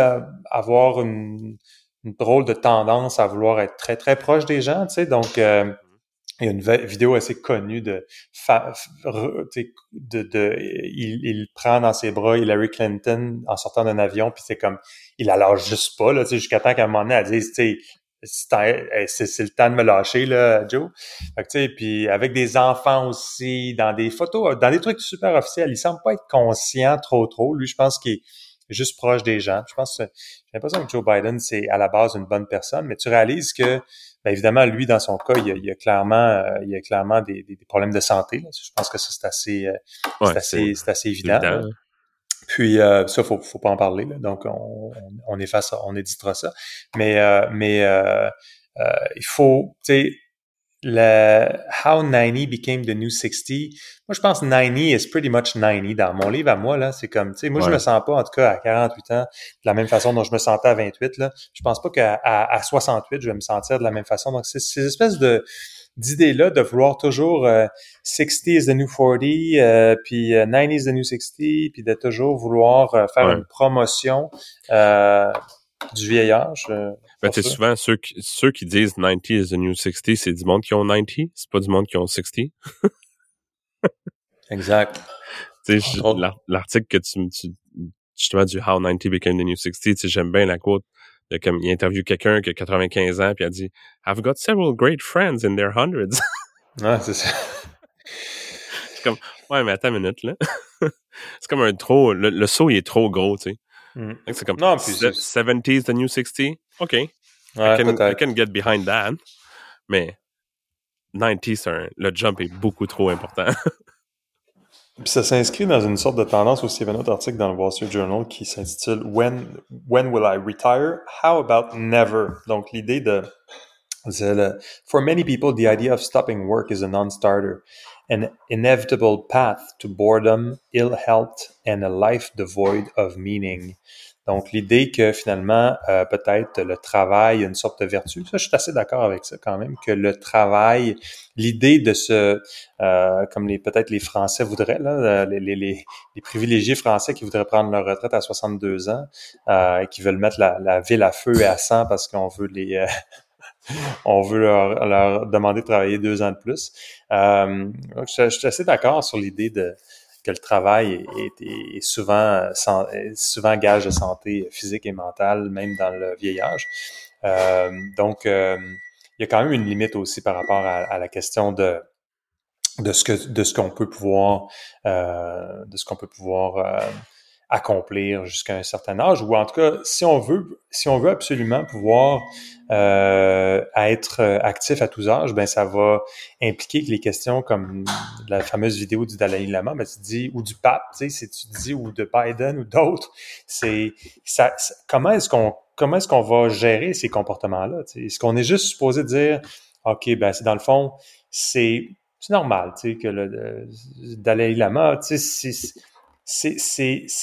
avoir une, drôle de tendance à vouloir être très, très proche des gens, tu sais. Donc, euh, il y a une vidéo assez connue de, de, de il, prend dans ses bras Hillary Clinton en sortant d'un avion, puis c'est comme, il la lâche juste pas, là, jusqu'à temps qu'à un moment donné, elle dise, sais, c'est le temps de me lâcher, là, Joe. Fait que, puis avec des enfants aussi, dans des photos, dans des trucs super officiels, il semble pas être conscient trop, trop. Lui, je pense qu'il juste proche des gens. Je pense j'ai l'impression que Joe Biden, c'est à la base une bonne personne, mais tu réalises que, bien évidemment, lui, dans son cas, il y a, clairement, euh, il y a clairement des, des, problèmes de santé. Je pense que ça, c'est assez, euh, c'est assez, c'est assez évident. Puis euh, ça, faut, faut pas en parler. Donc, on, on, efface, on éditera ça. Mais, euh, mais il faut, tu sais, le How 90 Became the New 60. Moi, je pense 90 is pretty much 90 dans mon livre à moi, là. C'est comme, tu sais, moi, je me sens pas, en tout cas, à 48 ans, de la même façon dont je me sentais à 28, là. Je pense pas qu'à à, 68, je vais me sentir de la même façon. Donc, c'est ces espèces de, d'idées-là de vouloir toujours 60 euh, is the new 40, euh, puis 90 euh, is the new 60, puis de toujours vouloir faire une promotion du vieillage. Ben, tu souvent, ceux qui, ceux qui disent 90 is the new 60, c'est du monde qui ont 90, c'est pas du monde qui ont 60. exact. L'article que tu, tu, justement, du How 90 became the new 60, tu sais, j'aime bien la quote de comme, il interviewe quelqu'un qui a 95 ans, puis il a dit, I've got several great friends in their hundreds. ouais, c'est ça. c'est comme, ouais, mais attends une minute, là. c'est comme un trop, le, le saut, il est trop gros, tu sais. Mm. C'est comme non, puis 70s, the new 60. OK. Ouais, I, can, I can get behind that. Mais 90s, le jump est beaucoup trop important. Puis ça s'inscrit dans une sorte de tendance aussi. Il y avait un autre article dans le Wall Street Journal qui s'intitule When, When will I retire? How about never? Donc l'idée de For many people, the idea of stopping work is a non-starter, an inevitable path to boredom, ill health, and a life devoid of meaning. Donc, l'idée que finalement, euh, peut-être le travail a une sorte de vertu, ça, je suis assez d'accord avec ça quand même, que le travail, l'idée de ce, euh, comme les peut-être les Français voudraient, là, euh, les, les, les, privilégiés français qui voudraient prendre leur retraite à 62 ans, euh, qui veulent mettre la, la, ville à feu et à sang parce qu'on veut les... on veut leur, demander de travailler deux ans de plus. Euh, je, suis assez d'accord sur l'idée de que le travail est, souvent, souvent gage de santé physique et mentale, même dans le vieillage. Euh, donc, euh, il y a quand même une limite aussi par rapport à, la question de de ce que de ce qu'on peut pouvoir euh, de ce qu'on peut pouvoir accomplir jusqu'à un certain âge, ou en tout cas, si on veut, si on veut absolument pouvoir euh, être actif à tous âges, ben ça va impliquer que les questions comme la fameuse vidéo du Dalai Lama, ben tu dis ou du pape, tu sais, si tu dis ou de Biden ou d'autres, c'est ça, comment est-ce qu'on comment est-ce qu'on va gérer ces comportements-là Est-ce qu'on est juste supposé dire, ok, ben c'est dans le fond, c'est c'est normal, tu sais, que le, Dalai Lama, tu sais,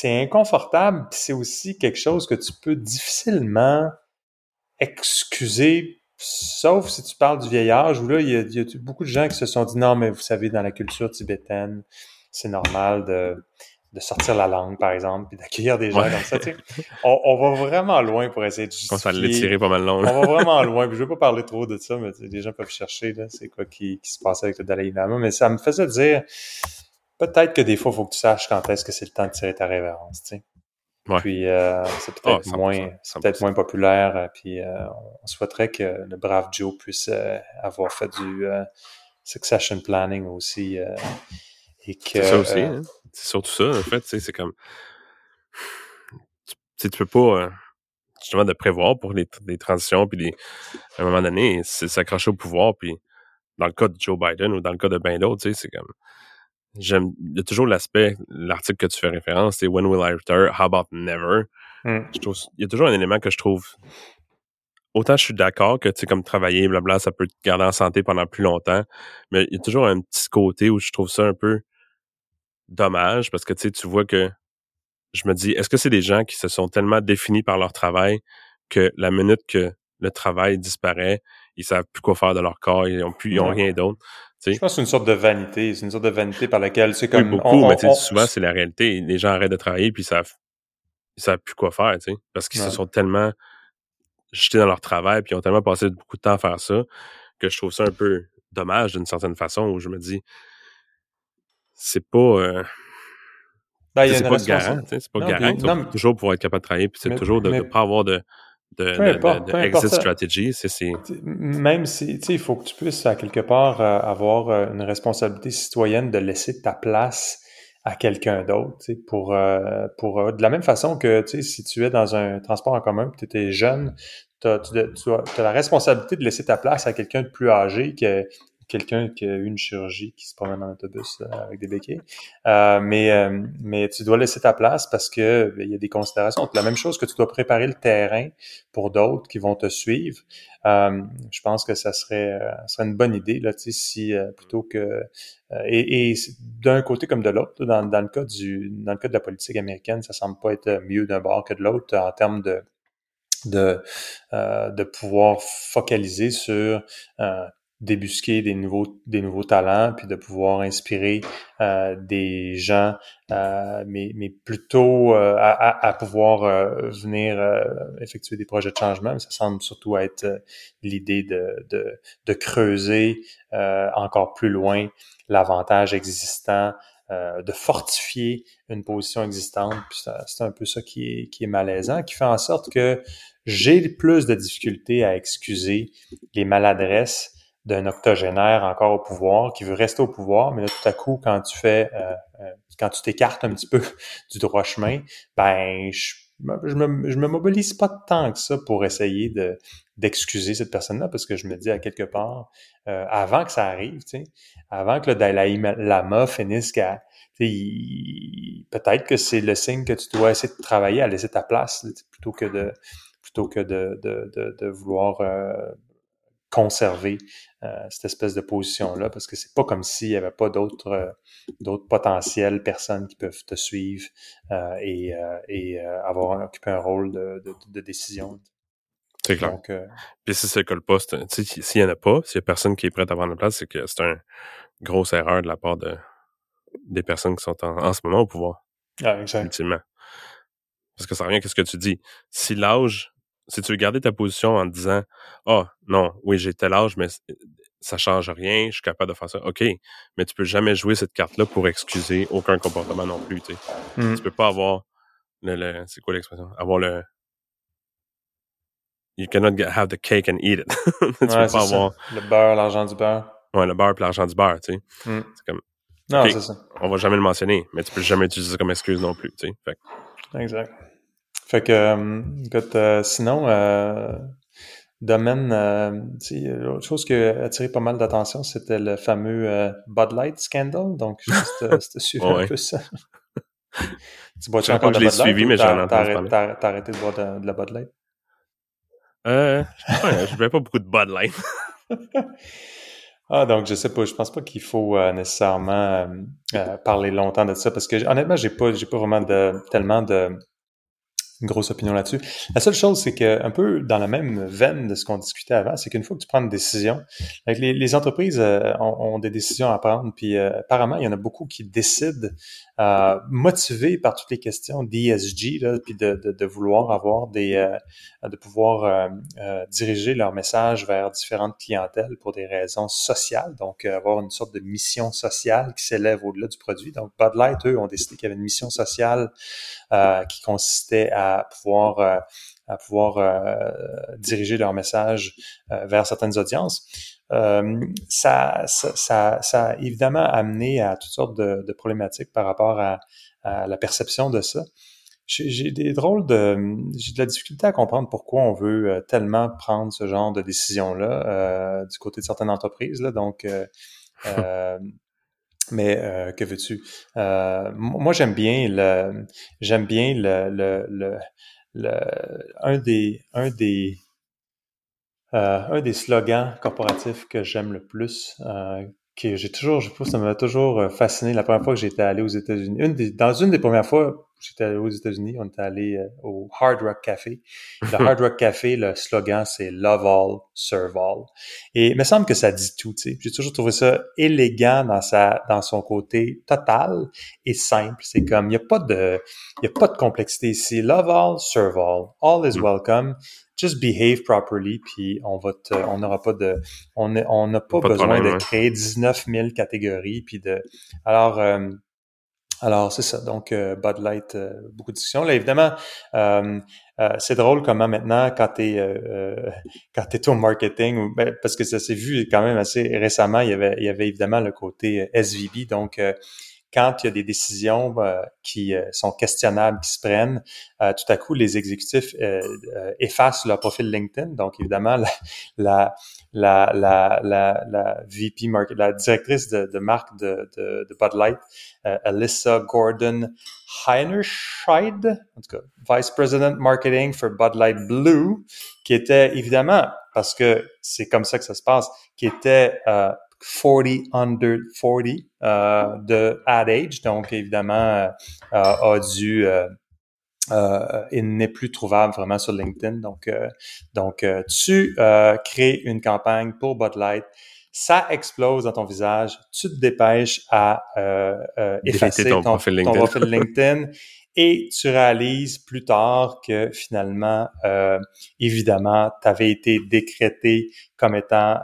inconfortable, c'est aussi quelque chose que tu peux difficilement excuser, sauf si tu parles du vieillage, où là, il y, a, il y a beaucoup de gens qui se sont dit, non, mais vous savez, dans la culture tibétaine, c'est normal de, de sortir la langue, par exemple, puis d'accueillir des gens comme ça. Tu sais. on, on, va vraiment loin pour essayer de justifier. Ça l'étirer pas mal long. on va vraiment loin. Puis je vais pas parler trop de ça, mais les gens peuvent chercher là, c'est quoi qui, qui se passe avec le Dalai Lama. Mais ça me faisait dire, peut-être que des fois, il faut que tu saches quand est-ce que c'est le temps de tirer ta révérence. Tu sais. Ouais. Puis euh, c'est peut-être ah, moins, peut-être moins populaire. Euh, puis euh, on souhaiterait que le brave Joe puisse euh, avoir fait du succession planning aussi. et que, c'est ça aussi. Hein? C'est surtout ça, en fait, c'est comme. Tu, tu peux pas, justement, de prévoir pour les, les transitions, puis les, à un moment donné, c'est s'accrocher au pouvoir, puis dans le cas de Joe Biden ou dans le cas de ben d'autres, tu sais, c'est comme. J'aime. Il y a toujours l'aspect, l'article que tu fais référence, c'est When will I retire? How about never? Mm. Je trouve, il y a toujours un élément que je trouve. Autant je suis d'accord que, tu sais, comme travailler, blabla, ça peut te garder en santé pendant plus longtemps, mais il y a toujours un petit côté où je trouve ça un peu dommage parce que tu sais, tu vois que je me dis, est-ce que c'est des gens qui se sont tellement définis par leur travail que la minute que le travail disparaît, ils savent plus quoi faire de leur corps, ils ont plus, ils ont rien d'autre? Je pense que c'est une sorte de vanité, c'est une sorte de vanité par laquelle c'est comme. Oui, beaucoup, mais souvent c'est la réalité. Les gens arrêtent de travailler puis ils savent, ils savent plus quoi faire, tu sais, parce qu'ils se sont tellement jetés dans leur travail puis ils ont tellement passé beaucoup de temps à faire ça que je trouve ça un peu dommage d'une certaine façon où je me dis, c'est pas. Euh, ben, c'est pas garant, c'est pas garant. Non, toujours pour être capable de travailler, puis c'est toujours de ne pas avoir de, de, de, de exit strategy. C'est, Même si, tu sais, il faut que tu puisses, à quelque part, euh, avoir euh, une responsabilité citoyenne de laisser ta place à quelqu'un d'autre, tu sais, pour, euh, pour de la même façon que, tu sais, si tu es dans un transport en commun, tu étais jeune, tu as, tu, as, la responsabilité de laisser ta place à quelqu'un de plus âgé qui, quelqu'un qui a eu une chirurgie qui se promène en autobus euh, avec des béquilles. Euh, mais, euh, mais tu dois laisser ta place parce que ben, il y a des considérations. La même chose que tu dois préparer le terrain pour d'autres qui vont te suivre. je pense que ça serait, serait une bonne idée là, si plutôt que et, et d'un côté comme de l'autre, dans, dans le cas du dans le cas de la politique américaine, ça semble pas être mieux d'un bord que de l'autre en termes de de, de pouvoir focaliser sur débusquer des nouveaux des nouveaux talents puis de pouvoir inspirer euh, des gens euh, mais mais plutôt euh, à, à, pouvoir euh, venir effectuer des projets de changement. Ça semble surtout être l'idée de, de, de creuser encore plus loin l'avantage existant de fortifier une position existante. C'est un peu ça qui est qui est malaisant qui fait en sorte que j'ai plus de difficultés à excuser les maladresses d'un octogénaire encore au pouvoir, qui veut rester au pouvoir, mais là, tout à coup, quand tu fais, euh, euh, quand tu t'écartes un petit peu du droit chemin, ben, je, je, me, je me mobilise pas tant que ça pour essayer de d'excuser cette personne-là, parce que je me dis à quelque part, euh, avant que ça arrive, tu sais, avant que le Dalai Lama finisse qu'à peut-être que c'est le signe que tu dois essayer de travailler à laisser ta place plutôt que de plutôt que de, de, de, de vouloir conserver euh, cette espèce de position-là, parce que c'est pas comme s'il n'y avait pas d'autres euh, d'autres potentielles personnes qui peuvent te suivre euh, et, et avoir occupé un rôle de, de, décision. C'est clair. Donc, Puis si c'est que le poste, s'il n'y en a pas, s'il n'y a personne qui est prêt à prendre la place, c'est que c'est une grosse erreur de la part de, des personnes qui sont en, ce moment au pouvoir. Ah, exact. Ultimement. Parce que ça revient à ce que tu dis. Si l'âge si tu veux garder ta position en disant Ah, oh, non, oui, j'ai tel âge, mais ça change rien, je suis capable de faire ça. OK, mais tu peux jamais jouer cette carte-là pour excuser aucun comportement non plus. Tu. Mm. tu peux pas avoir le, c'est quoi l'expression? Avoir le You cannot have the cake and eat it. tu peux pas avoir le beurre, l'argent du beurre. Ouais, le beurre et l'argent du beurre, tu sais. Mm. C'est comme Non, c'est ça. On va jamais le mentionner, mais tu peux jamais utiliser ça comme excuse non plus, tu sais. Exact. Fait que, euh, écoute, euh, sinon, euh, domaine, euh, autre chose qui a attiré pas mal d'attention, c'était le fameux euh, Bud Light scandal. Donc, c'était suivi un peu ça. tu bois encore de Bud Light? suivi, mais j'en ai T'as arrêté de boire de, la Bud Light? Euh, ouais, je ne pas beaucoup de Bud Light. ah, donc je sais pas, je pense pas qu'il faut euh, nécessairement euh, parler longtemps de ça parce que honnêtement, j'ai pas j'ai pas vraiment de tellement de grosse opinion là-dessus. La seule chose, c'est que un peu dans la même veine de ce qu'on discutait avant, c'est qu'une fois que tu prends une décision, les, entreprises euh, ont, des décisions à prendre, puis euh, apparemment, il y en a beaucoup qui décident, euh, motivés par toutes les questions d'ESG, puis de, de, vouloir avoir des, de pouvoir diriger leur message vers différentes clientèles pour des raisons sociales, donc avoir une sorte de mission sociale qui s'élève au-delà du produit. Donc Bud Light, eux, ont décidé qu'il y avait une mission sociale qui consistait à à pouvoir euh, à pouvoir euh, diriger leur message euh, vers certaines audiences. ça, ça, ça, a évidemment amené à toutes sortes de, de problématiques par rapport à, à, la perception de ça. J'ai des drôles de, j'ai de la difficulté à comprendre pourquoi on veut tellement prendre ce genre de décision-là du côté de certaines entreprises. Là. Donc, euh, mais euh, que veux-tu? Euh, moi, j'aime bien le, j'aime bien le, le, euh, un des slogans corporatifs que j'aime le plus, que j'ai toujours, je ça m'a toujours fasciné la première fois que j'étais allé aux États-Unis. Dans une des premières fois, j'étais allé aux États-Unis, on était allé euh, au Hard Rock Café. Le Hard Rock Café, le slogan, c'est Love All, Serve All. Et il me semble que ça dit tout, tu sais. J'ai toujours trouvé ça élégant dans sa, dans son côté total et simple. C'est comme, il n'y a pas de, il y a pas de complexité ici. Love All, Serve All. All is mm. welcome. Just behave properly, puis on va te, on n'aura pas de, on on n'a pas, besoin de, créer 19 000 catégories, puis de, alors, euh, alors, c'est ça. Donc, euh, Bud Light, euh, beaucoup de discussions. Là, évidemment, euh, c'est drôle comment maintenant, quand tu es, quand es au marketing, ben, parce que ça s'est vu quand même assez récemment, il y avait, il y avait évidemment le côté SVB. Donc, quand il y a des décisions qui sont questionnables, qui se prennent, tout à coup, les exécutifs effacent leur profil LinkedIn. Donc, évidemment, la, la, la, la, la VP market, la directrice de, de marque de, de, de, Bud Light, euh, Alyssa Gordon Heinerscheid, en tout cas, Vice President Marketing for Bud Light Blue, qui était évidemment, parce que c'est comme ça que ça se passe, qui était euh, 40 under 40 euh, de ad age, donc évidemment euh, a dû euh, euh, il n'est plus trouvable vraiment sur LinkedIn. Donc, euh, donc euh, tu crées une campagne pour Bud Light, ça explose dans ton visage, tu te dépêches à effacer ton, profil LinkedIn. et tu réalises plus tard que finalement, évidemment, tu été décrété comme étant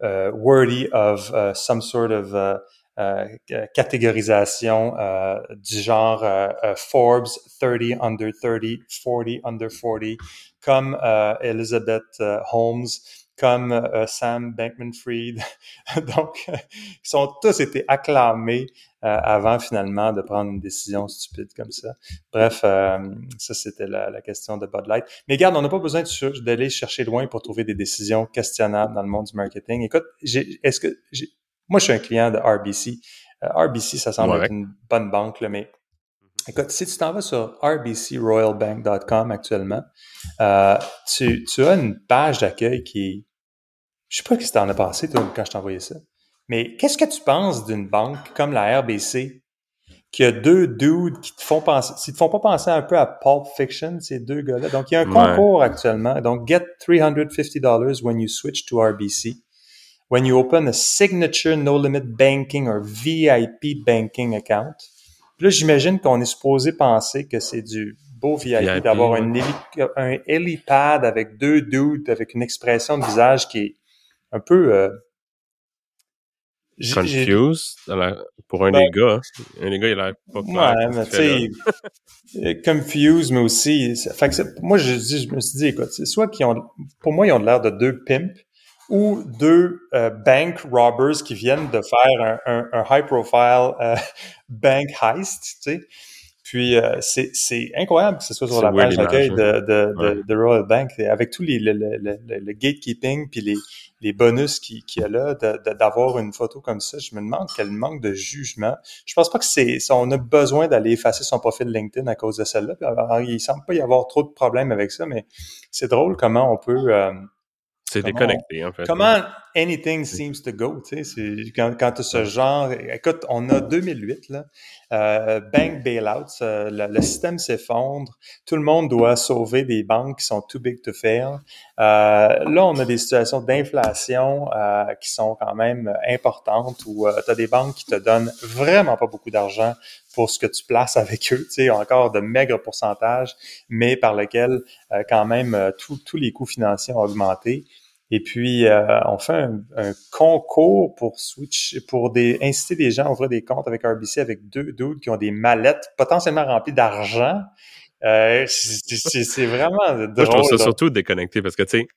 worthy of some sort of euh, catégorisation euh, du genre euh, Forbes 30 under 30, 40 under 40, comme Elizabeth Holmes, comme Sam Bankman-Fried. Donc, ils sont tous été acclamés avant finalement de prendre une décision stupide comme ça. Bref, ça c'était la, la, question de Bud Light. Mais regarde, on n'a pas besoin d'aller chercher loin pour trouver des décisions questionnables dans le monde du marketing. Écoute, est-ce que moi, je suis un client de RBC. Euh, RBC, ça semble être une bonne banque, là, mais écoute, si tu t'en vas sur rbcroyalbank.com actuellement, euh, tu, tu, as une page d'accueil qui. Je sais pas ce que tu en as pensé, toi, quand je t'ai envoyé ça. Mais qu'est-ce que tu penses d'une banque comme la RBC qui a deux dudes qui te font penser, s'ils te font pas penser un peu à Pulp Fiction, ces deux gars-là? Donc, il y a un concours actuellement. Donc, get $350 when you switch to RBC when you open a signature no limit banking or VIP banking account. là, j'imagine qu'on est supposé penser que c'est du beau VIP, d'avoir un, un helipad avec deux dudes, avec une expression de visage qui est un peu euh, Confused pour un des gars. Hein. Un des gars, il a l'air pas. Ouais, mais tu sais, euh, confused, mais aussi. Fait que moi, je, je me suis dit, écoute, c'est soit qu'ils ont. Pour moi, ils ont l'air de deux pimps ou deux euh, bank robbers qui viennent de faire un, un, high profile euh, bank heist, tu sais. Puis euh, c'est incroyable que ce soit sur la page d'accueil l'image, de, de, de, Ouais. de Royal Bank, avec tous les le, le, le, le gatekeeping puis les, les bonus qu'il y a là, d'avoir une photo comme ça. Je me demande quel manque de jugement. Je pense pas que c'est on a besoin d'aller effacer son profil LinkedIn à cause de celle-là. Il semble pas y avoir trop de problèmes avec ça, mais c'est drôle comment on peut euh, C'est déconnecté, en fait. Comment anything seems to go, tu sais, quand, quand tu as ce genre, écoute, on a 2008 là, euh, bank bailouts, euh, le, système s'effondre, tout le monde doit sauver des banques qui sont too big to fail. Euh, là, on a des situations d'inflation euh, qui sont quand même importantes où tu as des banques qui te donnent vraiment pas beaucoup d'argent pour ce que tu places avec eux, tu sais, encore de maigres pourcentages, mais par lequel quand même euh, tous les coûts financiers ont augmenté. Et puis, euh, on fait un, un concours pour switch, pour des, inciter des gens à ouvrir des comptes avec RBC avec deux dudes qui ont des mallettes potentiellement remplies d'argent. Euh, c'est vraiment drôle. Moi, je trouve ça surtout déconnecté parce que, tu sais,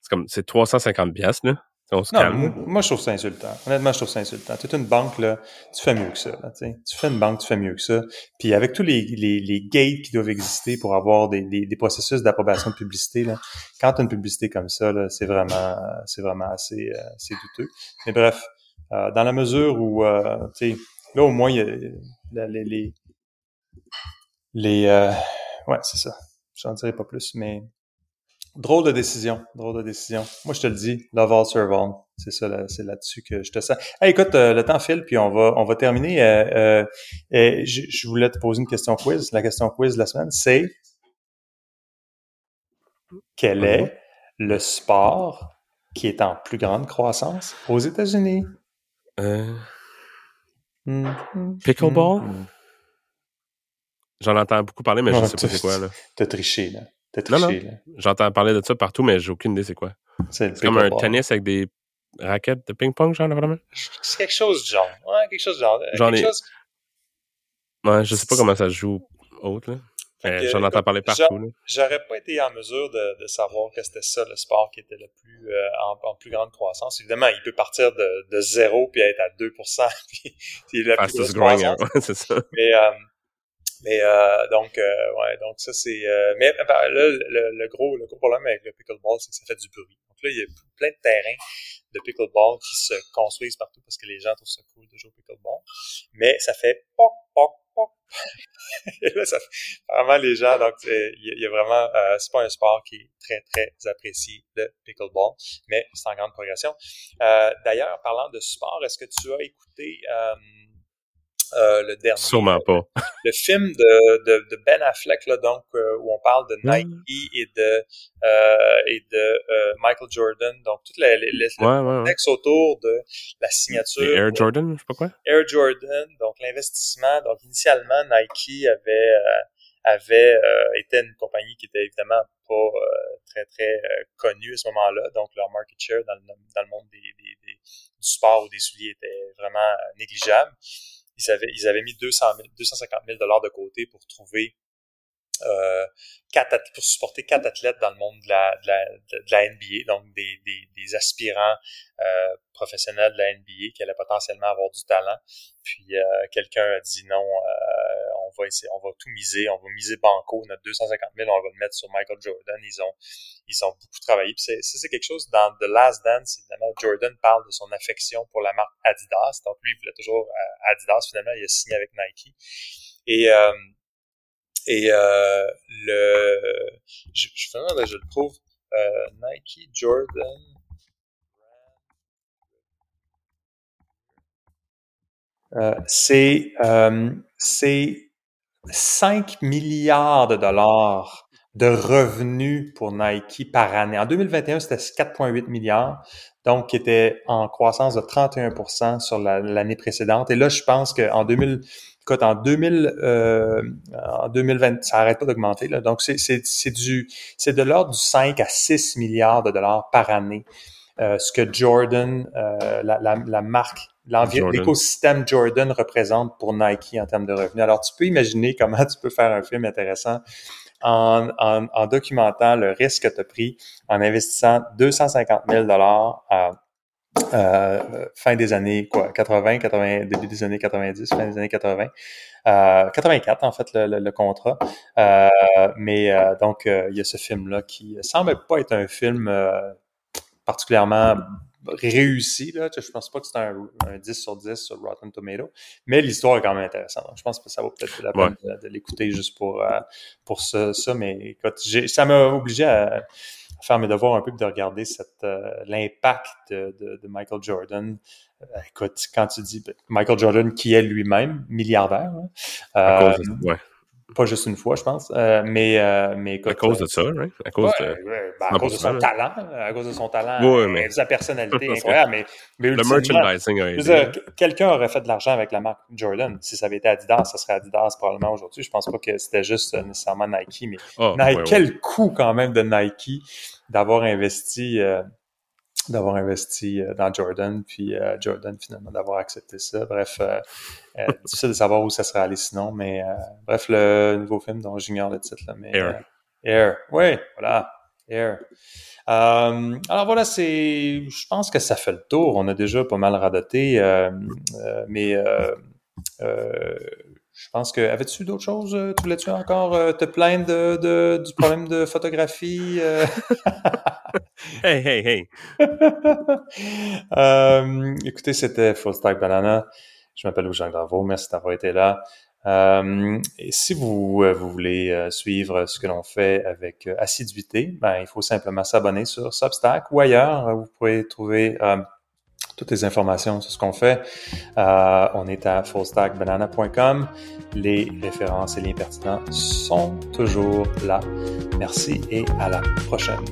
c'est comme, c'est 350 piastres, là. On se Non, calme. moi, je trouve ça insultant. Honnêtement, je trouve ça insultant. Tu es une banque, là, tu fais mieux que ça. Là, tu fais une banque, tu fais mieux que ça. Puis avec tous les, les, les gates qui doivent exister pour avoir des, des, des processus d'approbation de publicité, là, quand tu as une publicité comme ça, là, c'est vraiment c'est vraiment assez, euh, assez douteux. Mais bref, euh, dans la mesure où, euh, tu sais, là, au moins, il y a les... les, les euh, ouais, c'est ça. J'en dirai pas plus, mais Drôle de décision, drôle de décision. Moi, je te le dis, love all, serve all. C'est ça, là- c'est là-dessus que je te sens. Hey, écoute, euh, le temps file, puis on va, on va terminer. Euh, euh, euh, je, je voulais te poser une question quiz. La question quiz de la semaine, c'est quel est le sport qui est en plus grande croissance aux États-Unis? Hmm, Pickleball? hmm. J'en entends beaucoup parler, mais je Ouais, sais pas c'est quoi, là. T'as triché, là. Non, là. J'entends parler de ça partout, mais j'ai aucune idée c'est quoi. C'est comme un tennis avec des raquettes de ping-pong, genre, vraiment? C'est quelque chose du genre. Ouais, quelque chose du genre. J'en quelque chose Ouais, je sais pas comment ça se joue autre, là. Que, J'en entends parler partout, là. J'aurais pas été en mesure de, de savoir que c'était ça le sport qui était le plus euh, en, en plus grande croissance. Évidemment, il peut partir de, de zéro puis être à 2 puis c'est la plus grosse growing, croissance. ouais, c'est ça. Mais euh, mais euh, donc euh, ouais, donc ça c'est euh, mais euh, là le, le gros le gros problème avec le pickleball c'est que ça fait du bruit. Donc là il y a plein de terrains de pickleball qui se construisent partout parce que les gens trouvent ça cool de jouer au pickleball. Mais ça fait poc poc poc. Et là ça fait vraiment les gens donc il y, a- il y a vraiment euh, c'est pas un sport qui est très très apprécié le pickleball mais c'est en grande progression. Euh, d'ailleurs parlant de sport, est-ce que tu as écouté euh, le dernier Sûrement pas. le film de, de, de Ben Affleck là donc euh, où on parle de Mm. Nike et de euh, et de euh, Michael Jordan donc tout les, les, les- Ouais, ouais, ouais. le texte autour de la signature Les Air Jordan, je sais pas quoi. Air Jordan donc l'investissement donc initialement Nike avait euh, avait euh, été une compagnie qui était évidemment pas euh, très très euh, connue à ce moment-là donc leur market share dans le, dans le monde des, des, des- du sport ou des souliers était vraiment négligeable ils avaient, ils avaient mis 200 000, 250 000 dollars de côté pour trouver euh, quatre pour supporter quatre athlètes dans le monde de la, de la, de la NBA, donc des, des, des aspirants euh, professionnels de la NBA qui allaient potentiellement avoir du talent. Puis euh, quelqu'un a dit non, euh, on va essayer, on va tout miser, on va miser banco, notre 250 000, on va le mettre sur Michael Jordan. Ils ont, ils ont beaucoup travaillé. Puis c'est, ça c'est quelque chose dans The Last Dance. Évidemment, Jordan parle de son affection pour la marque Adidas. Donc lui, il voulait toujours euh, Adidas. Finalement, il a signé avec Nike. Et euh, et euh, le, je, je, je, le trouve, Nike Jordan. C'est c'est 5 milliards de dollars de revenus pour Nike par année. En 2021, c'était 4,8 milliards, donc qui était en croissance de 31% sur l'année précédente. Et là, je pense qu'en 2000, écoute, en 2000, euh, en 2020, ça arrête pas d'augmenter. Donc, c'est du, c'est de l'ordre du 5 à 6 milliards de dollars par année. Euh, ce que Jordan, euh, la, la, la marque, l'écosystème Jordan représente pour Nike en termes de revenus. Alors, tu peux imaginer comment tu peux faire un film intéressant en, en, en documentant le risque que tu as pris en investissant 250 000 dollars euh, fin des années quoi 80, 80, début des années 90, fin des années 80. Euh, 84 en fait le, le, contrat. Euh, mais euh, donc il y a ce film là qui semble pas être un film particulièrement réussi. Là. Je pense pas que c'est un, 10 sur 10 sur Rotten Tomato, mais l'histoire est quand même intéressante. Je pense que ça vaut peut-être la peine de, l'écouter juste pour, pour ça, ça. Mais écoute, ça m'a obligé à faire mes devoirs un peu de regarder cette euh, l'impact de, de, Michael Jordan. Euh, écoute, quand tu dis Michael Jordan qui est lui-même milliardaire, hein, ouais pas juste une fois, je pense. Euh, mais, euh, mais écoute, À cause de ça, right? À cause, de... Ben, à cause de son talent. À cause de son talent. mais... sa personnalité incroyable. Mais, mais le merchandising a aidé. Quelqu'un aurait fait de l'argent avec la marque Jordan. Si ça avait été Adidas, ça serait Adidas probablement aujourd'hui. Je pense pas que c'était juste euh, nécessairement Nike. Mais oh, Nike, quel coût quand même de Nike d'avoir investi... Euh, d'avoir investi euh, dans Jordan, puis euh, Jordan finalement d'avoir accepté ça. Bref, euh, difficile de savoir où ça serait allé sinon, mais bref, le nouveau film dont j'ignore le titre. Là, mais, Air. Air, oui, voilà, Air. alors voilà, c'est, je pense que ça fait le tour. On a déjà pas mal radoté, mais je pense que. Avais-tu d'autres choses? Tu voulais-tu encore te plaindre de, du problème de photographie? hey, hey, hey. euh, écoutez, c'était Full Stack Banana. Je m'appelle Jean Gravo. Merci d'avoir été là. Euh, et si vous, euh, vous voulez euh, suivre ce que l'on fait avec euh, assiduité, ben, il faut simplement s'abonner sur Substack ou ailleurs. Vous pouvez trouver toutes les informations sur ce qu'on fait. on est à fullstackbanana.com. Les références et liens pertinents sont toujours là. Merci et à la prochaine.